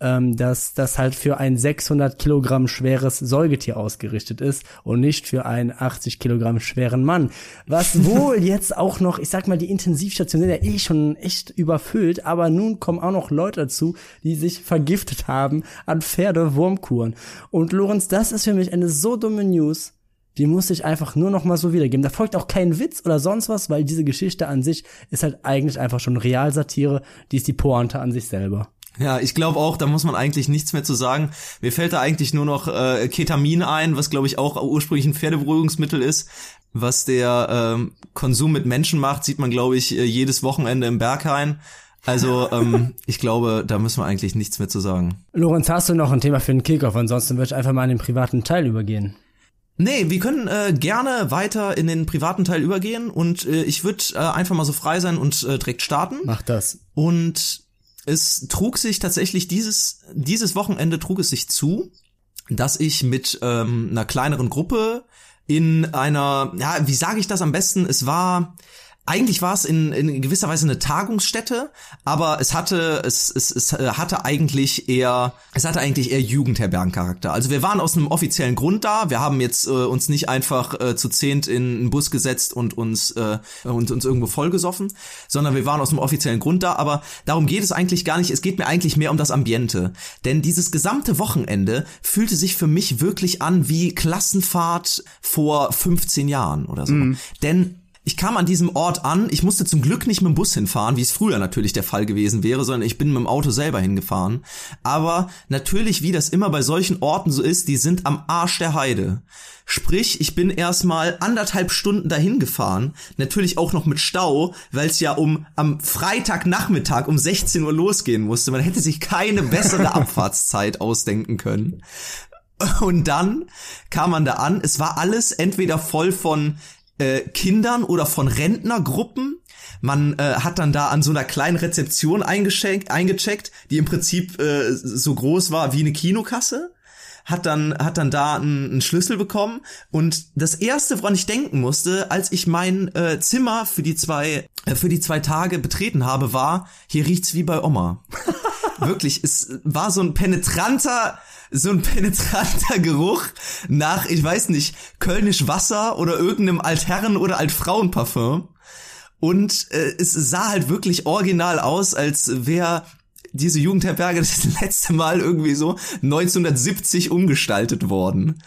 ähm, dass das halt für ein 600 Kilogramm schweres Säugetier ausgerichtet ist und nicht für einen 80 Kilogramm schweren Mann. Was wohl jetzt auch noch, ich sag mal, die Intensivstationen sind ja eh schon echt überfüllt, aber nun kommen auch noch Leute dazu, die sich vergiftet haben an Pferdewurmkuren. Und Lorenz, das ist für mich eine so dumme News, die muss ich einfach nur noch mal so wiedergeben. Da folgt auch kein Witz oder sonst was, weil diese Geschichte an sich ist halt eigentlich einfach schon Realsatire, die ist die Pointe an sich selber. Ja, ich glaube auch, da muss man eigentlich nichts mehr zu sagen. Mir fällt da eigentlich nur noch äh, Ketamin ein, was glaube ich auch ursprünglich ein Pferdeberuhigungsmittel ist. Was der ähm, Konsum mit Menschen macht, sieht man glaube ich äh, jedes Wochenende im Berghain. Also ähm, ich glaube, da müssen wir eigentlich nichts mehr zu sagen. Lorenz, hast du noch ein Thema für den Kickoff? Ansonsten würde ich einfach mal in den privaten Teil übergehen. Nee, wir können äh, gerne weiter in den privaten Teil übergehen und äh, ich würde äh, einfach mal so frei sein und äh, direkt starten. Mach das. Und es trug sich tatsächlich dieses, dieses Wochenende trug es sich zu, dass ich mit ähm, einer kleineren Gruppe in einer, ja, wie sage ich das am besten? Es war eigentlich war es in, in gewisser Weise eine Tagungsstätte, aber es hatte es, es, es hatte eigentlich eher es hatte eigentlich eher Jugendherbergencharakter. Also wir waren aus einem offiziellen Grund da. Wir haben jetzt äh, uns nicht einfach äh, zu zehnt in einen Bus gesetzt und uns äh, und uns irgendwo vollgesoffen, sondern wir waren aus einem offiziellen Grund da. Aber darum geht es eigentlich gar nicht. Es geht mir eigentlich mehr um das Ambiente, denn dieses gesamte Wochenende fühlte sich für mich wirklich an wie Klassenfahrt vor 15 Jahren oder so. Mhm. Denn ich kam an diesem Ort an, ich musste zum Glück nicht mit dem Bus hinfahren, wie es früher natürlich der Fall gewesen wäre, sondern ich bin mit dem Auto selber hingefahren. Aber natürlich, wie das immer bei solchen Orten so ist, die sind am Arsch der Heide. Sprich, ich bin erstmal anderthalb Stunden dahin gefahren, natürlich auch noch mit Stau, weil es ja um am Freitagnachmittag um 16 Uhr losgehen musste. Man hätte sich keine bessere Abfahrtszeit ausdenken können. Und dann kam man da an, es war alles entweder voll von äh, Kindern oder von Rentnergruppen. Man äh, hat dann da an so einer kleinen Rezeption eingecheckt, eingecheckt die im Prinzip äh, so groß war wie eine Kinokasse hat dann hat dann da einen, einen Schlüssel bekommen und das erste, woran ich denken musste, als ich mein äh, Zimmer für die zwei äh, für die zwei Tage betreten habe, war hier riecht's wie bei Oma. Wirklich, es war so ein penetranter so ein penetranter Geruch nach, ich weiß nicht, Kölnisch Wasser oder irgendeinem Altherren- oder Altfrauenparfum. Und äh, es sah halt wirklich original aus, als wäre diese Jugendherberge das letzte Mal irgendwie so 1970 umgestaltet worden.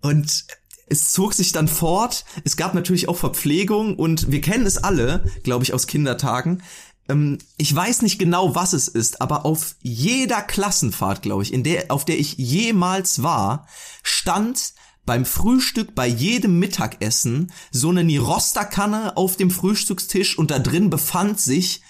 Und es zog sich dann fort. Es gab natürlich auch Verpflegung und wir kennen es alle, glaube ich, aus Kindertagen ähm, ich weiß nicht genau, was es ist, aber auf jeder Klassenfahrt, glaube ich, in der, auf der ich jemals war, stand beim Frühstück, bei jedem Mittagessen so eine Nirosta-Kanne auf dem Frühstückstisch und da drin befand sich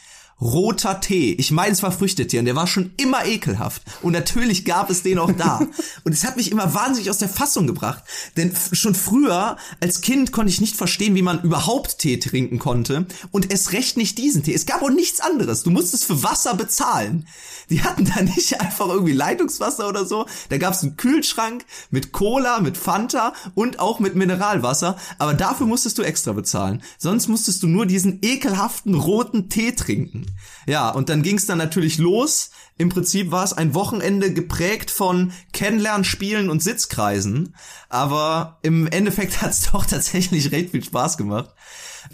roter Tee. Ich meine, es war Früchtetee und der war schon immer ekelhaft. Und natürlich gab es den auch da. Und es hat mich immer wahnsinnig aus der Fassung gebracht. Denn schon früher, als Kind, konnte ich nicht verstehen, wie man überhaupt Tee trinken konnte. Und es recht nicht diesen Tee. Es gab auch nichts anderes. Du musstest für Wasser bezahlen. Die hatten da nicht einfach irgendwie Leitungswasser oder so. Da gab es einen Kühlschrank mit Cola, mit Fanta und auch mit Mineralwasser. Aber dafür musstest du extra bezahlen. Sonst musstest du nur diesen ekelhaften roten Tee trinken. Ja, und dann ging es dann natürlich los. Im Prinzip war es ein Wochenende geprägt von Kennenlernen, Spielen und Sitzkreisen. Aber im Endeffekt hat es doch tatsächlich recht viel Spaß gemacht.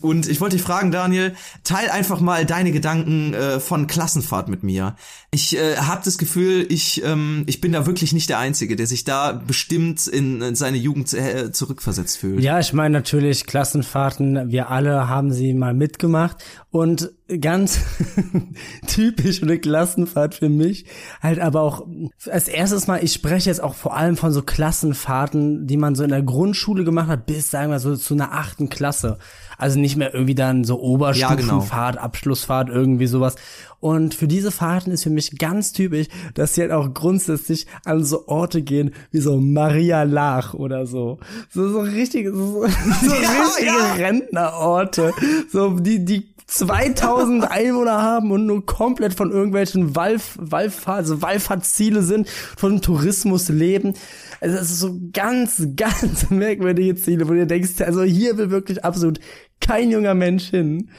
Und ich wollte dich fragen, Daniel, teil einfach mal deine Gedanken äh, von Klassenfahrt mit mir. Ich äh, habe das Gefühl, ich, ähm, ich bin da wirklich nicht der Einzige, der sich da bestimmt in, in seine Jugend äh, zurückversetzt fühlt. Ja, ich meine natürlich Klassenfahrten, wir alle haben sie mal mitgemacht und ganz typisch eine Klassenfahrt für mich. Halt aber auch als erstes mal, ich spreche jetzt auch vor allem von so Klassenfahrten, die man so in der Grundschule gemacht hat, bis sagen wir so zu einer achten Klasse. Also nicht mehr irgendwie dann so Oberstufenfahrt, ja, genau. Abschlussfahrt, irgendwie sowas. Und für diese Fahrten ist für mich ganz typisch, dass sie halt auch grundsätzlich an so Orte gehen, wie so Maria Lach oder so. So, so richtige, so, so ja, richtige ja. Rentnerorte. So, die, die 2000 Einwohner haben und nur komplett von irgendwelchen Wallf Wallfahrt, also Wallfahrtsziele sind, von Tourismus leben. Also es ist so ganz, ganz merkwürdige Ziele, wo du denkst, also hier will wirklich absolut kein junger Mensch hin.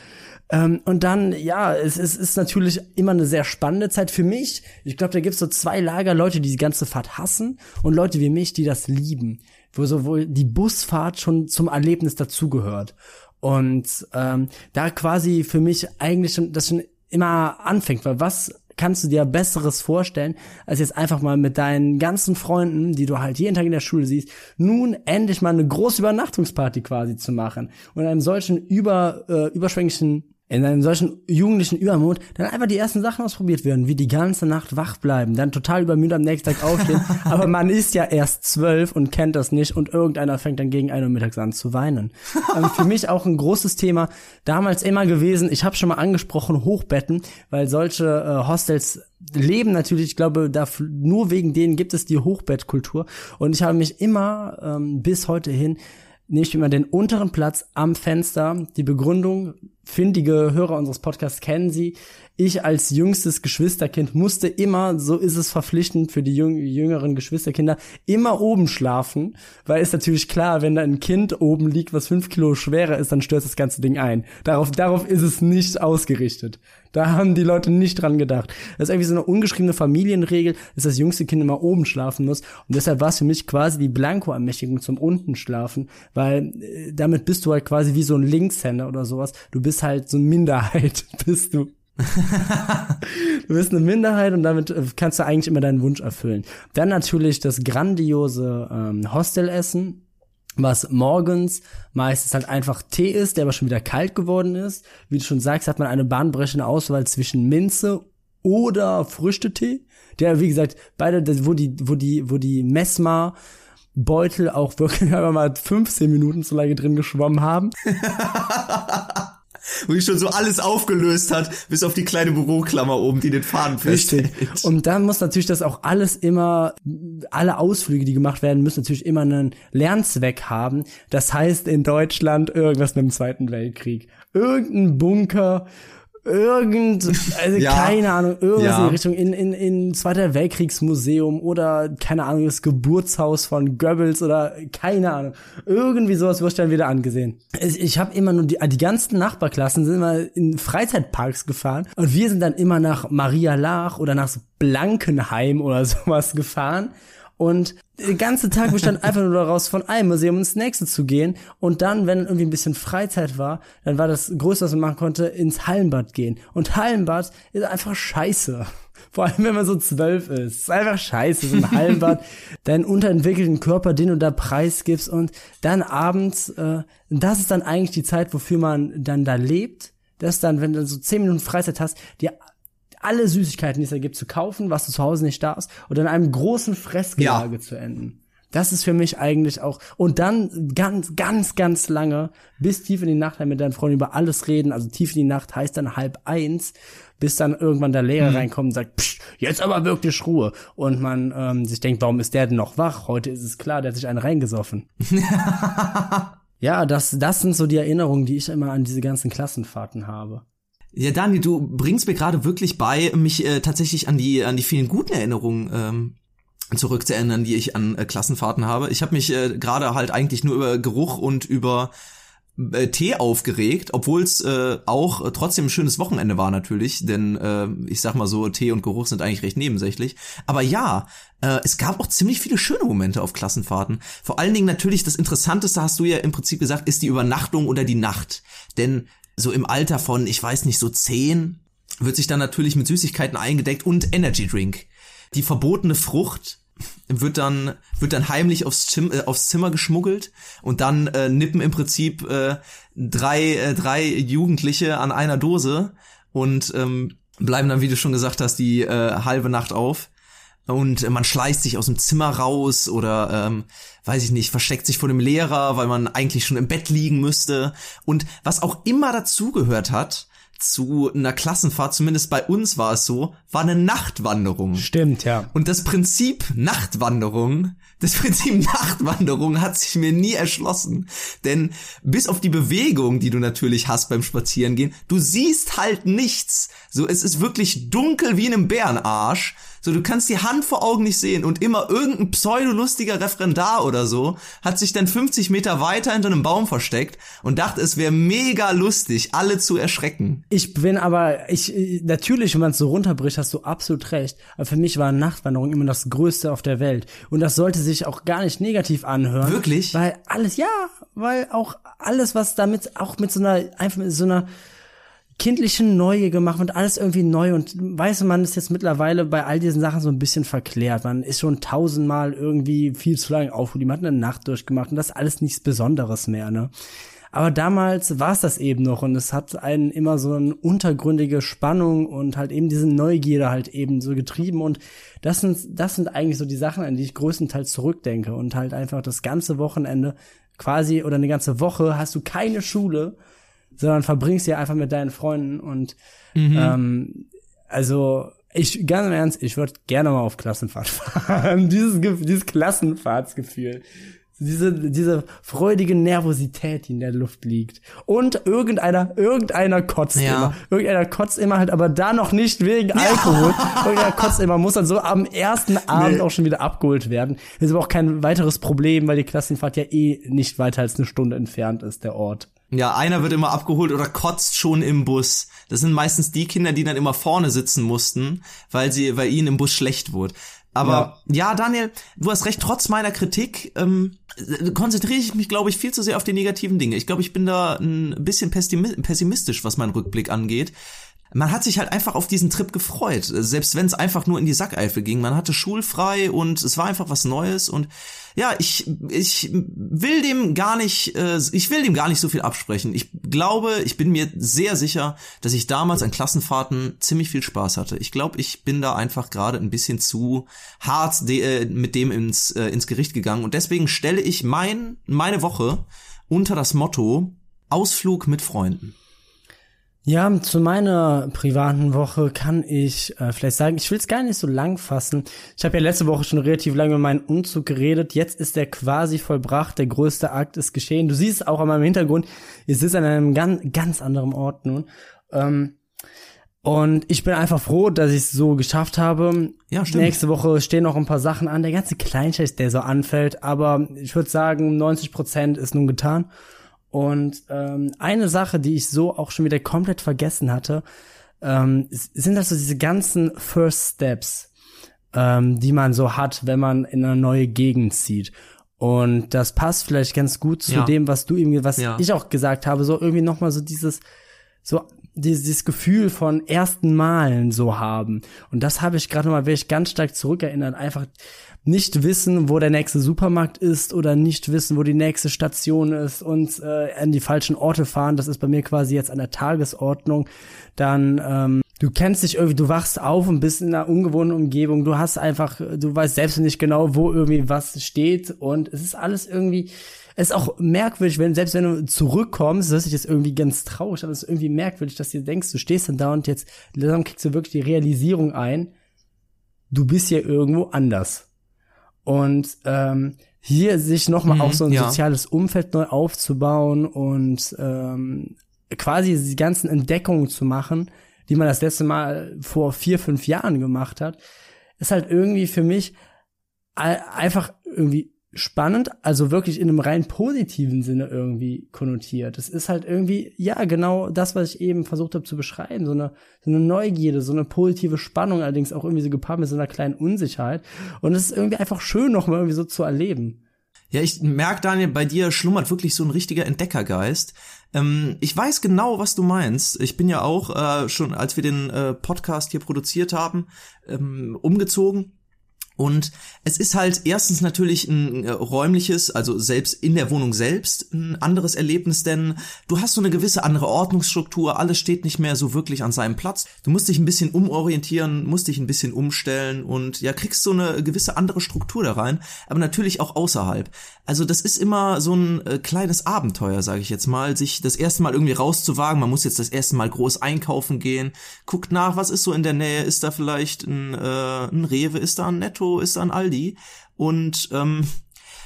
Ähm, und dann, ja, es, es ist natürlich immer eine sehr spannende Zeit für mich. Ich glaube, da gibt's so zwei Lager, Leute, die die ganze Fahrt hassen und Leute wie mich, die das lieben. Wo sowohl die Busfahrt schon zum Erlebnis dazugehört. Und ähm, da quasi für mich eigentlich schon, das schon immer anfängt, weil was kannst du dir Besseres vorstellen, als jetzt einfach mal mit deinen ganzen Freunden, die du halt jeden Tag in der Schule siehst, nun endlich mal eine große Übernachtungsparty quasi zu machen und in einem solchen über, äh, überschwänglichen in einem solchen jugendlichen Übermut dann einfach die ersten Sachen ausprobiert werden, wie die ganze Nacht wach bleiben, dann total übermüdet am nächsten Tag aufstehen, aber man ist ja erst zwölf und kennt das nicht und irgendeiner fängt dann gegen ein Uhr mittags an zu weinen. ähm, für mich auch ein großes Thema, damals immer gewesen, ich habe schon mal angesprochen, Hochbetten, weil solche äh, Hostels leben natürlich, ich glaube, da, nur wegen denen gibt es die Hochbettkultur und ich habe mich immer ähm, bis heute hin nehme ich immer den unteren Platz am Fenster. Die Begründung, findige Hörer unseres Podcasts kennen sie. Ich als jüngstes Geschwisterkind musste immer, so ist es verpflichtend für die jüngeren Geschwisterkinder, immer oben schlafen, weil ist natürlich klar, wenn da ein Kind oben liegt, was fünf Kilo schwerer ist, dann stört das ganze Ding ein. Darauf, darauf ist es nicht ausgerichtet. Da haben die Leute nicht dran gedacht. Das ist irgendwie so eine ungeschriebene Familienregel, dass das jüngste Kind immer oben schlafen muss. Und deshalb war es für mich quasi die Blanko-Ermächtigung zum unten schlafen, weil äh, damit bist du halt quasi wie so ein Linkshänder oder sowas. Du bist halt so eine Minderheit, bist du du bist eine Minderheit und damit äh, kannst du eigentlich immer deinen Wunsch erfüllen. Dann natürlich das grandiose ähm, Hostelessen, was morgens meistens halt einfach Tee ist, der aber schon wieder kalt geworden ist. Wie du schon sagst, hat man eine bahnbrechende Auswahl zwischen Minze oder Früchtetee, der wie gesagt beide, wo die, wo die, wo die Messma Beutel auch wirklich einfach mal 15 Minuten zu lange drin geschwommen haben. wo ich schon so alles aufgelöst hat, bis auf die kleine Büroklammer oben, die den Faden festhält. Und dann muss natürlich das auch alles immer, alle Ausflüge, die gemacht werden, müssen natürlich immer einen Lernzweck haben. Das heißt in Deutschland irgendwas mit dem Zweiten Weltkrieg. Irgendein Bunker, irgend, also ja. keine Ahnung, irgendwas ja. in die Richtung, in, in, in Zweiter Weltkriegsmuseum oder, keine Ahnung, das Geburtshaus von Goebbels oder, keine Ahnung, irgendwie sowas wird dann wieder angesehen. Ich, ich habe immer nur, die, die ganzen Nachbarklassen sind immer in Freizeitparks gefahren und wir sind dann immer nach Maria Lach oder nach Blankenheim oder sowas gefahren und den ganzen Tag bestand einfach nur daraus, von einem Museum ins nächste zu gehen. Und dann, wenn irgendwie ein bisschen Freizeit war, dann war das Größte, was man machen konnte, ins Hallenbad gehen. Und Hallenbad ist einfach scheiße. Vor allem, wenn man so zwölf ist. ist einfach scheiße, so ein Hallenbad. deinen unterentwickelten Körper, den du da preisgibst. Und dann abends, äh, das ist dann eigentlich die Zeit, wofür man dann da lebt. Das dann, wenn du so zehn Minuten Freizeit hast, dir alle Süßigkeiten, die es da gibt, zu kaufen, was du zu Hause nicht darfst, und in einem großen Fressgelage ja. zu enden. Das ist für mich eigentlich auch. Und dann ganz, ganz, ganz lange, bis tief in die Nacht mit deinen Freunden über alles reden. Also tief in die Nacht heißt dann halb eins, bis dann irgendwann der Lehrer mhm. reinkommt und sagt, Psch, jetzt aber wirklich Ruhe. Und man ähm, sich denkt, warum ist der denn noch wach? Heute ist es klar, der hat sich einen reingesoffen. ja, das, das sind so die Erinnerungen, die ich immer an diese ganzen Klassenfahrten habe. Ja, Dani, du bringst mir gerade wirklich bei, mich äh, tatsächlich an die an die vielen guten Erinnerungen ähm, zurückzuerinnern, die ich an äh, Klassenfahrten habe. Ich habe mich äh, gerade halt eigentlich nur über Geruch und über äh, Tee aufgeregt, obwohl es äh, auch trotzdem ein schönes Wochenende war natürlich, denn äh, ich sag mal so, Tee und Geruch sind eigentlich recht nebensächlich. Aber ja, äh, es gab auch ziemlich viele schöne Momente auf Klassenfahrten. Vor allen Dingen natürlich das Interessanteste, hast du ja im Prinzip gesagt, ist die Übernachtung oder die Nacht. Denn so im Alter von, ich weiß nicht, so zehn, wird sich dann natürlich mit Süßigkeiten eingedeckt und Energy Drink. Die verbotene Frucht wird dann wird dann heimlich aufs, Zim äh, aufs Zimmer geschmuggelt und dann äh, nippen im Prinzip äh, drei äh, drei Jugendliche an einer Dose und ähm, bleiben dann wie du schon gesagt hast die äh, halbe Nacht auf und man schleicht sich aus dem Zimmer raus oder ähm, weiß ich nicht versteckt sich vor dem Lehrer weil man eigentlich schon im Bett liegen müsste und was auch immer dazugehört hat zu einer Klassenfahrt, zumindest bei uns war es so, war eine Nachtwanderung. Stimmt, ja. Und das Prinzip Nachtwanderung, das Prinzip Nachtwanderung hat sich mir nie erschlossen. Denn bis auf die Bewegung, die du natürlich hast beim Spazierengehen, du siehst halt nichts. So, es ist wirklich dunkel wie in einem Bärenarsch. So, du kannst die Hand vor Augen nicht sehen und immer irgendein pseudolustiger Referendar oder so hat sich dann 50 Meter weiter hinter einem Baum versteckt und dachte, es wäre mega lustig, alle zu erschrecken. Ich bin aber, ich, natürlich, wenn man es so runterbricht, hast du absolut recht. Aber für mich war Nachtwanderung immer das Größte auf der Welt. Und das sollte sich auch gar nicht negativ anhören. Wirklich? Weil alles, ja, weil auch alles, was damit, auch mit so einer, einfach mit so einer, kindlichen Neue gemacht und alles irgendwie neu und weiß man ist jetzt mittlerweile bei all diesen Sachen so ein bisschen verklärt. Man ist schon tausendmal irgendwie viel zu lange aufgeblieben, hat eine Nacht durchgemacht und das ist alles nichts Besonderes mehr, ne? Aber damals war es das eben noch und es hat einen immer so eine untergründige Spannung und halt eben diese Neugierde halt eben so getrieben und das sind, das sind eigentlich so die Sachen, an die ich größtenteils zurückdenke und halt einfach das ganze Wochenende quasi oder eine ganze Woche hast du keine Schule sondern verbringst ja einfach mit deinen Freunden und mhm. ähm, also ich ganz im Ernst, ich würde gerne mal auf Klassenfahrt fahren. dieses dieses Klassenfahrtsgefühl. Diese, diese freudige Nervosität, die in der Luft liegt. Und irgendeiner, irgendeiner kotzt ja. immer. Irgendeiner kotzt immer halt, aber da noch nicht wegen ja. Alkohol. irgendeiner kotzt immer, muss dann so am ersten Abend nee. auch schon wieder abgeholt werden. Das ist aber auch kein weiteres Problem, weil die Klassenfahrt ja eh nicht weiter als eine Stunde entfernt ist, der Ort. Ja, einer wird immer abgeholt oder kotzt schon im Bus. Das sind meistens die Kinder, die dann immer vorne sitzen mussten, weil sie, weil ihnen im Bus schlecht wurde. Aber ja. ja, Daniel, du hast recht, trotz meiner Kritik ähm, konzentriere ich mich, glaube ich, viel zu sehr auf die negativen Dinge. Ich glaube, ich bin da ein bisschen pessimistisch, was meinen Rückblick angeht man hat sich halt einfach auf diesen Trip gefreut, selbst wenn es einfach nur in die Sackeifel ging. Man hatte schulfrei und es war einfach was Neues und ja, ich ich will dem gar nicht äh, ich will dem gar nicht so viel absprechen. Ich glaube, ich bin mir sehr sicher, dass ich damals an Klassenfahrten ziemlich viel Spaß hatte. Ich glaube, ich bin da einfach gerade ein bisschen zu hart äh, mit dem ins äh, ins Gericht gegangen und deswegen stelle ich mein meine Woche unter das Motto Ausflug mit Freunden. Ja, zu meiner privaten Woche kann ich äh, vielleicht sagen, ich will es gar nicht so lang fassen. Ich habe ja letzte Woche schon relativ lange über meinen Umzug geredet. Jetzt ist der quasi vollbracht, der größte Akt ist geschehen. Du siehst es auch an meinem Hintergrund, es ist an einem ganz, ganz anderen Ort nun. Ähm, und ich bin einfach froh, dass ich es so geschafft habe. Ja, stimmt. Nächste Woche stehen noch ein paar Sachen an. Der ganze Kleinscheiß, der so anfällt. Aber ich würde sagen, 90 Prozent ist nun getan. Und ähm, eine Sache, die ich so auch schon wieder komplett vergessen hatte, ähm, sind das so diese ganzen First Steps, ähm, die man so hat, wenn man in eine neue Gegend zieht. Und das passt vielleicht ganz gut zu ja. dem, was du irgendwie, was ja. ich auch gesagt habe, so irgendwie nochmal so dieses, so dieses Gefühl von ersten Malen so haben. Und das habe ich gerade mal wirklich ganz stark zurückerinnert. Einfach nicht wissen, wo der nächste Supermarkt ist oder nicht wissen, wo die nächste Station ist und äh, an die falschen Orte fahren. Das ist bei mir quasi jetzt an der Tagesordnung. Dann ähm, du kennst dich irgendwie, du wachst auf und bist in einer ungewohnten Umgebung. Du hast einfach, du weißt selbst nicht genau, wo irgendwie was steht und es ist alles irgendwie ist auch merkwürdig, wenn, selbst wenn du zurückkommst, das ist jetzt irgendwie ganz traurig, aber es ist irgendwie merkwürdig, dass du denkst, du stehst dann da und jetzt langsam kriegst du wirklich die Realisierung ein, du bist hier irgendwo anders. Und ähm, hier sich nochmal mhm, auch so ein ja. soziales Umfeld neu aufzubauen und ähm, quasi die ganzen Entdeckungen zu machen, die man das letzte Mal vor vier, fünf Jahren gemacht hat, ist halt irgendwie für mich einfach irgendwie spannend, also wirklich in einem rein positiven Sinne irgendwie konnotiert. Es ist halt irgendwie, ja, genau das, was ich eben versucht habe zu beschreiben. So eine, so eine Neugierde, so eine positive Spannung, allerdings auch irgendwie so gepaart mit so einer kleinen Unsicherheit. Und es ist irgendwie einfach schön, nochmal irgendwie so zu erleben. Ja, ich merke, Daniel, bei dir schlummert wirklich so ein richtiger Entdeckergeist. Ähm, ich weiß genau, was du meinst. Ich bin ja auch äh, schon, als wir den äh, Podcast hier produziert haben, ähm, umgezogen und es ist halt erstens natürlich ein äh, räumliches, also selbst in der Wohnung selbst ein anderes Erlebnis, denn du hast so eine gewisse andere Ordnungsstruktur, alles steht nicht mehr so wirklich an seinem Platz. Du musst dich ein bisschen umorientieren, musst dich ein bisschen umstellen und ja, kriegst so eine gewisse andere Struktur da rein, aber natürlich auch außerhalb. Also das ist immer so ein äh, kleines Abenteuer, sage ich jetzt mal, sich das erste Mal irgendwie rauszuwagen. Man muss jetzt das erste Mal groß einkaufen gehen, guckt nach, was ist so in der Nähe, ist da vielleicht ein, äh, ein Rewe, ist da ein Netto, Netto, ist an Aldi und ähm,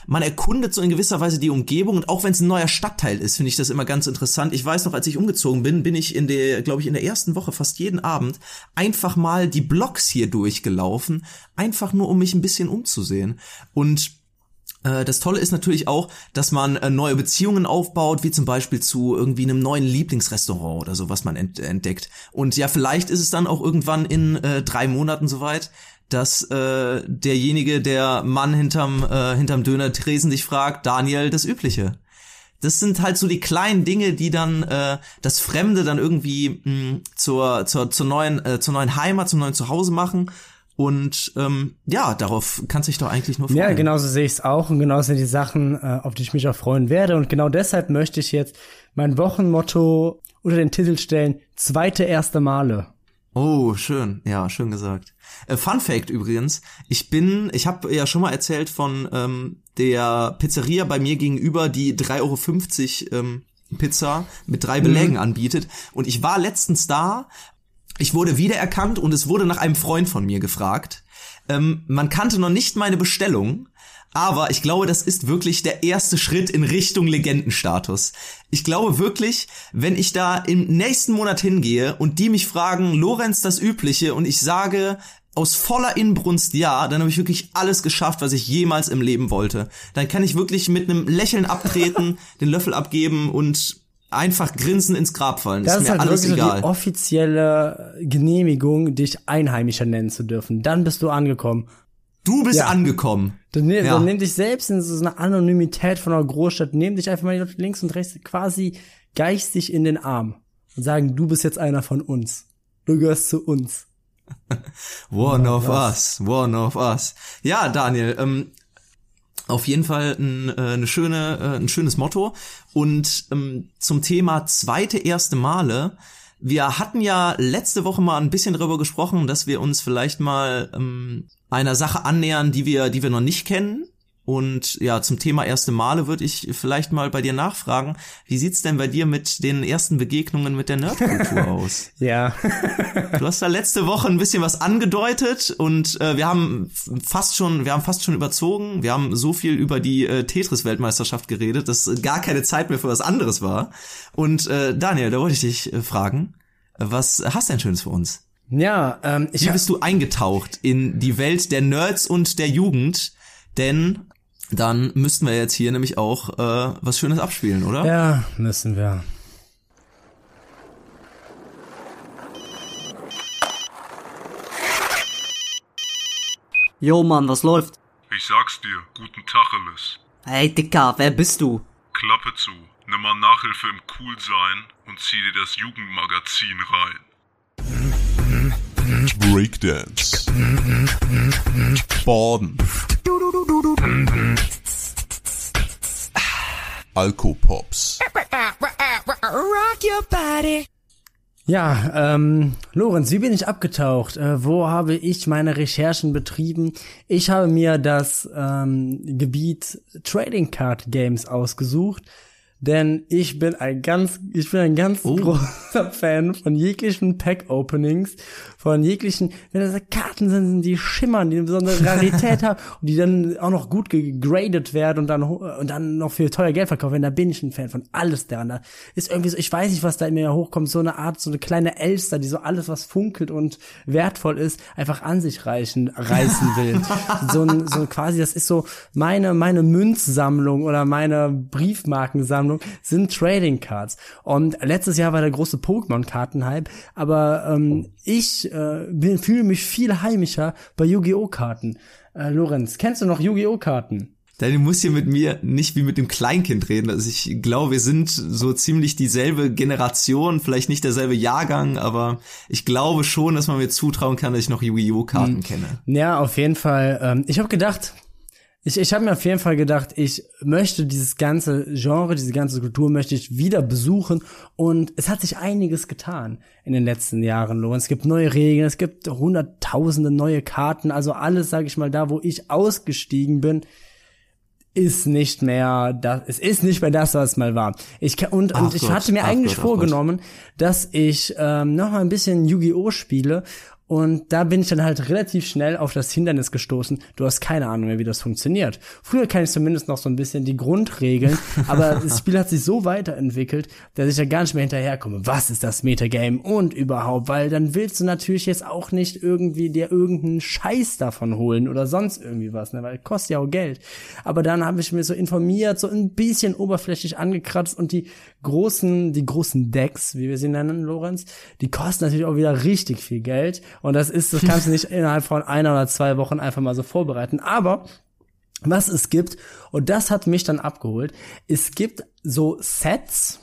man erkundet so in gewisser Weise die Umgebung und auch wenn es ein neuer Stadtteil ist, finde ich das immer ganz interessant. Ich weiß noch, als ich umgezogen bin, bin ich in der, glaube ich, in der ersten Woche fast jeden Abend einfach mal die Blocks hier durchgelaufen, einfach nur um mich ein bisschen umzusehen und äh, das Tolle ist natürlich auch, dass man äh, neue Beziehungen aufbaut, wie zum Beispiel zu irgendwie einem neuen Lieblingsrestaurant oder so, was man entdeckt. Und ja, vielleicht ist es dann auch irgendwann in äh, drei Monaten soweit, dass äh, derjenige, der Mann hinterm, äh, hinterm Döner-Tresen dich fragt, Daniel, das Übliche. Das sind halt so die kleinen Dinge, die dann äh, das Fremde dann irgendwie mh, zur, zur, zur, neuen, äh, zur neuen Heimat, zum neuen Zuhause machen. Und ähm, ja, darauf kann sich doch eigentlich nur freuen. Ja, genauso sehe ich es auch und genauso sind die Sachen, äh, auf die ich mich auch freuen werde. Und genau deshalb möchte ich jetzt mein Wochenmotto unter den Titel stellen, zweite erste Male. Oh, schön. Ja, schön gesagt. Äh, Fun Fact übrigens, ich bin, ich habe ja schon mal erzählt von ähm, der Pizzeria bei mir gegenüber, die 3,50 Euro ähm, Pizza mit drei Belägen mhm. anbietet. Und ich war letztens da, ich wurde wiedererkannt und es wurde nach einem Freund von mir gefragt. Ähm, man kannte noch nicht meine Bestellung, aber ich glaube, das ist wirklich der erste Schritt in Richtung Legendenstatus. Ich glaube wirklich, wenn ich da im nächsten Monat hingehe und die mich fragen, Lorenz das Übliche und ich sage aus voller Inbrunst ja, dann habe ich wirklich alles geschafft, was ich jemals im Leben wollte. Dann kann ich wirklich mit einem Lächeln abtreten, den Löffel abgeben und einfach grinsen ins Grab fallen. Das ist, ist mir halt alles egal. die offizielle Genehmigung, dich Einheimischer nennen zu dürfen. Dann bist du angekommen. Du bist ja. angekommen. Dann, ne, ja. dann nimm dich selbst in so eine Anonymität von einer Großstadt, nimm dich einfach mal links und rechts quasi geistig in den Arm und sagen, du bist jetzt einer von uns. Du gehörst zu uns. one of us, one of us. Ja, Daniel, ähm, auf jeden Fall ein, äh, eine schöne, äh, ein schönes Motto. Und ähm, zum Thema zweite erste Male. Wir hatten ja letzte Woche mal ein bisschen darüber gesprochen, dass wir uns vielleicht mal ähm, einer Sache annähern, die wir, die wir noch nicht kennen. Und ja, zum Thema erste Male würde ich vielleicht mal bei dir nachfragen, wie sieht's denn bei dir mit den ersten Begegnungen mit der Nerdkultur aus? ja. du hast da letzte Woche ein bisschen was angedeutet und äh, wir haben fast schon, wir haben fast schon überzogen. Wir haben so viel über die äh, Tetris-Weltmeisterschaft geredet, dass gar keine Zeit mehr für was anderes war. Und äh, Daniel, da wollte ich dich äh, fragen, was hast du denn Schönes für uns? Ja, ähm, ich Wie bist du eingetaucht in die Welt der Nerds und der Jugend? Denn dann müssten wir jetzt hier nämlich auch äh, was Schönes abspielen, oder? Ja, müssen wir. Jo, Mann, was läuft? Ich sag's dir, guten Tacheles. Hey, Dicker, wer bist du? Klappe zu, nimm mal Nachhilfe im Coolsein und zieh dir das Jugendmagazin rein. Breakdance. Baden. Alkopops. Rock your body. Ja, ähm, Lorenz, wie bin ich abgetaucht? Äh, wo habe ich meine Recherchen betrieben? Ich habe mir das ähm, Gebiet Trading Card Games ausgesucht denn ich bin ein ganz, ich bin ein ganz Oh. großer Fan von jeglichen Pack-Openings, von jeglichen, wenn das Karten sind, die schimmern, die eine besondere Rarität haben und die dann auch noch gut gegradet werden und dann, und dann noch für teuer Geld verkauft werden, da bin ich ein Fan von alles daran. Da ist irgendwie so, ich weiß nicht, was da in mir hochkommt, so eine Art, so eine kleine Elster, die so alles, was funkelt und wertvoll ist, einfach an sich reichen, reißen will. so ein, so quasi, das ist so meine, meine Münzsammlung oder meine Briefmarkensammlung sind Trading Cards. Und letztes Jahr war der große Pokémon-Karten-Hype, aber ähm, ich äh, fühle mich viel heimischer bei Yu-Gi-Oh! Karten. Äh, Lorenz, kennst du noch Yu-Gi-Oh! Karten? Daniel muss hier mit mir nicht wie mit dem Kleinkind reden. Also ich glaube, wir sind so ziemlich dieselbe Generation, vielleicht nicht derselbe Jahrgang, aber ich glaube schon, dass man mir zutrauen kann, dass ich noch Yu-Gi-Oh! Karten kenne. Ja, auf jeden Fall. Ähm, ich habe gedacht, ich, ich habe mir auf jeden Fall gedacht, ich möchte dieses ganze Genre, diese ganze Kultur möchte ich wieder besuchen und es hat sich einiges getan in den letzten Jahren. Lorenz. Es gibt neue Regeln, es gibt hunderttausende neue Karten, also alles, sage ich mal, da, wo ich ausgestiegen bin, ist nicht mehr das, es ist nicht mehr das, was es mal war. Ich kann, und, Ach und ich Gott, hatte mir eigentlich Gott. vorgenommen, dass ich ähm, noch mal ein bisschen Yu-Gi-Oh spiele und da bin ich dann halt relativ schnell auf das Hindernis gestoßen. Du hast keine Ahnung mehr, wie das funktioniert. Früher kann ich zumindest noch so ein bisschen die Grundregeln, aber das Spiel hat sich so weiterentwickelt, dass ich da gar nicht mehr hinterherkomme. Was ist das Metagame und überhaupt? Weil dann willst du natürlich jetzt auch nicht irgendwie dir irgendeinen Scheiß davon holen oder sonst irgendwie was, ne? Weil kostet ja auch Geld. Aber dann habe ich mir so informiert, so ein bisschen oberflächlich angekratzt und die großen, die großen Decks, wie wir sie nennen, Lorenz, die kosten natürlich auch wieder richtig viel Geld. Und das ist, das kannst du nicht innerhalb von einer oder zwei Wochen einfach mal so vorbereiten. Aber was es gibt, und das hat mich dann abgeholt, es gibt so Sets,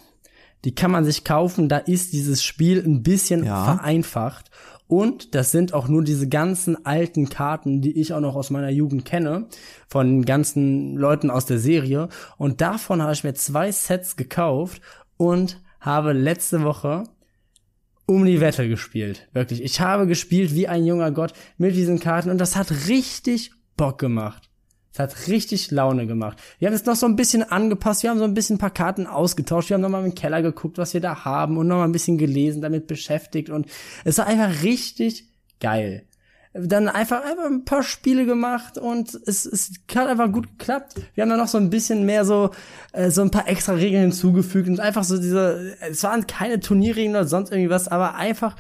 die kann man sich kaufen, da ist dieses Spiel ein bisschen Ja. vereinfacht. Und das sind auch nur diese ganzen alten Karten, die ich auch noch aus meiner Jugend kenne, von ganzen Leuten aus der Serie. Und davon habe ich mir zwei Sets gekauft und habe letzte Woche um die Wette gespielt. Wirklich. Ich habe gespielt wie ein junger Gott mit diesen Karten und das hat richtig Bock gemacht. Es hat richtig Laune gemacht. Wir haben es noch so ein bisschen angepasst, wir haben so ein bisschen ein paar Karten ausgetauscht, wir haben nochmal im Keller geguckt, was wir da haben und nochmal ein bisschen gelesen, damit beschäftigt und es war einfach richtig geil. Dann einfach, einfach ein paar Spiele gemacht und es, es hat einfach gut geklappt. Wir haben dann noch so ein bisschen mehr so, äh, so ein paar extra Regeln hinzugefügt und einfach so diese, es waren keine Turnierregeln oder sonst irgendwie was, aber einfach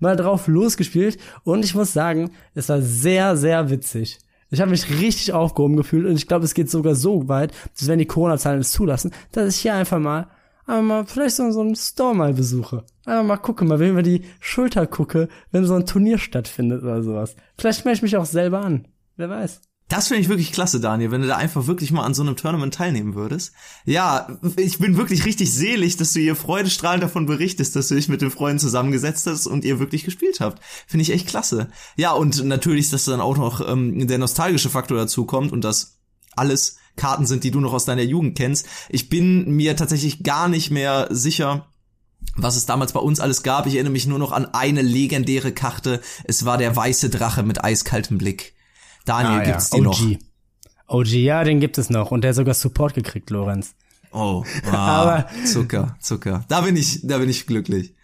mal drauf losgespielt und ich muss sagen, es war sehr, sehr witzig. Ich habe mich richtig aufgehoben gefühlt und ich glaube, es geht sogar so weit, dass wenn die Corona-Zahlen es zulassen, dass ich hier einfach mal, einfach mal vielleicht so, so einen Store mal besuche. Einfach mal gucke, mal wenn über die Schulter gucke, wenn so ein Turnier stattfindet oder sowas. Vielleicht melde ich mich auch selber an. Wer weiß. Das finde ich wirklich klasse, Daniel, wenn du da einfach wirklich mal an so einem Tournament teilnehmen würdest. Ja, ich bin wirklich richtig selig, dass du hier freudestrahlend davon berichtest, dass du dich mit den Freunden zusammengesetzt hast und ihr wirklich gespielt habt. Finde ich echt klasse. Ja, und natürlich, dass dann auch noch ähm, der nostalgische Faktor dazu kommt und dass alles Karten sind, die du noch aus deiner Jugend kennst. Ich bin mir tatsächlich gar nicht mehr sicher, was es damals bei uns alles gab. Ich erinnere mich nur noch an eine legendäre Karte. Es war der weiße Drache mit eiskaltem Blick. Daniel, gibt's die noch? OG. OG, ja, den gibt es noch und der hat sogar Support gekriegt, Lorenz. Oh, ah, Aber- Zucker, Zucker. Da bin ich, da bin ich glücklich.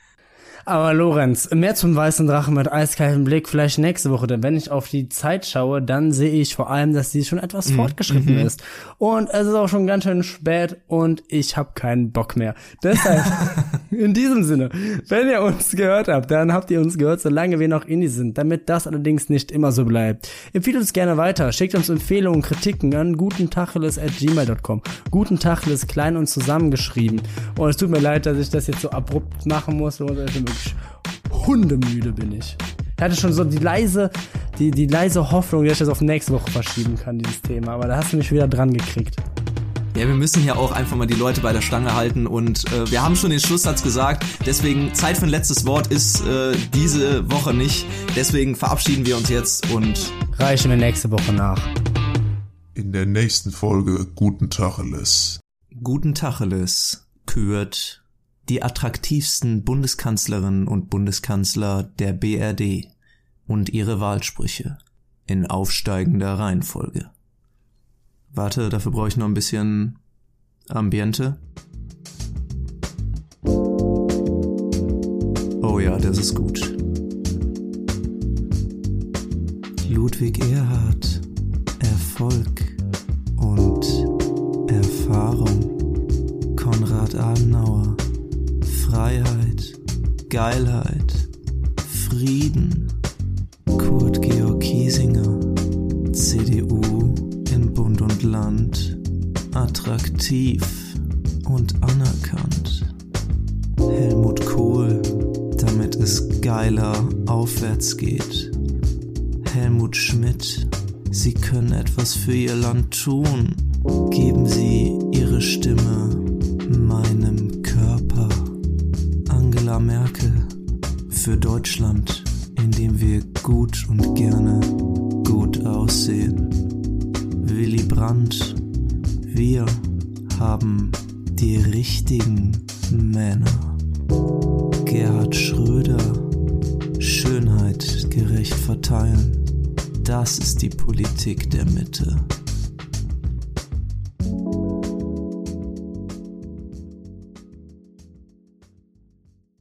Aber Lorenz, mehr zum weißen Drachen mit eiskaltem Blick vielleicht nächste Woche, denn wenn ich auf die Zeit schaue, dann sehe ich vor allem, dass sie schon etwas fortgeschritten ist. Und es ist auch schon ganz schön spät und ich habe keinen Bock mehr. Deshalb, in diesem Sinne, wenn ihr uns gehört habt, dann habt ihr uns gehört, solange wir noch Indie sind. Damit das allerdings nicht immer so bleibt. Empfiehlt uns gerne weiter, schickt uns Empfehlungen, Kritiken an gutentacheles.gmail.com. Gutentacheles klein und zusammengeschrieben. Und es tut mir leid, dass ich das jetzt so abrupt machen muss. Lorenz, ich hundemüde bin ich. Ich hatte schon so die leise, die, die leise Hoffnung, dass ich das auf nächste Woche verschieben kann, dieses Thema. Aber da hast du mich wieder dran gekriegt. Ja, wir müssen ja auch einfach mal die Leute bei der Stange halten und äh, wir haben schon den Schlusssatz gesagt, deswegen Zeit für ein letztes Wort ist äh, diese Woche nicht. Deswegen verabschieden wir uns jetzt und Reichen wir nächste Woche nach. In der nächsten Folge Guten Tacheles. guten Tacheles kürt die attraktivsten Bundeskanzlerinnen und Bundeskanzler der BRD und ihre Wahlsprüche in aufsteigender Reihenfolge. Warte, dafür brauche ich noch ein bisschen Ambiente. Oh ja, das ist gut. Ludwig Erhard, Erfolg und Erfahrung. Konrad Adenauer. Freiheit, Geilheit, Frieden. Kurt Georg Kiesinger, CDU in Bund und Land, attraktiv und anerkannt. Helmut Kohl, damit es geiler aufwärts geht. Helmut Schmidt, Sie können etwas für Ihr Land tun. Geben Sie Ihre Stimme meinem Merkel, für Deutschland, in dem wir gut und gerne gut aussehen. Willy Brandt, wir haben die richtigen Männer. Gerhard Schröder, Schönheit gerecht verteilen. Das ist die Politik der Mitte.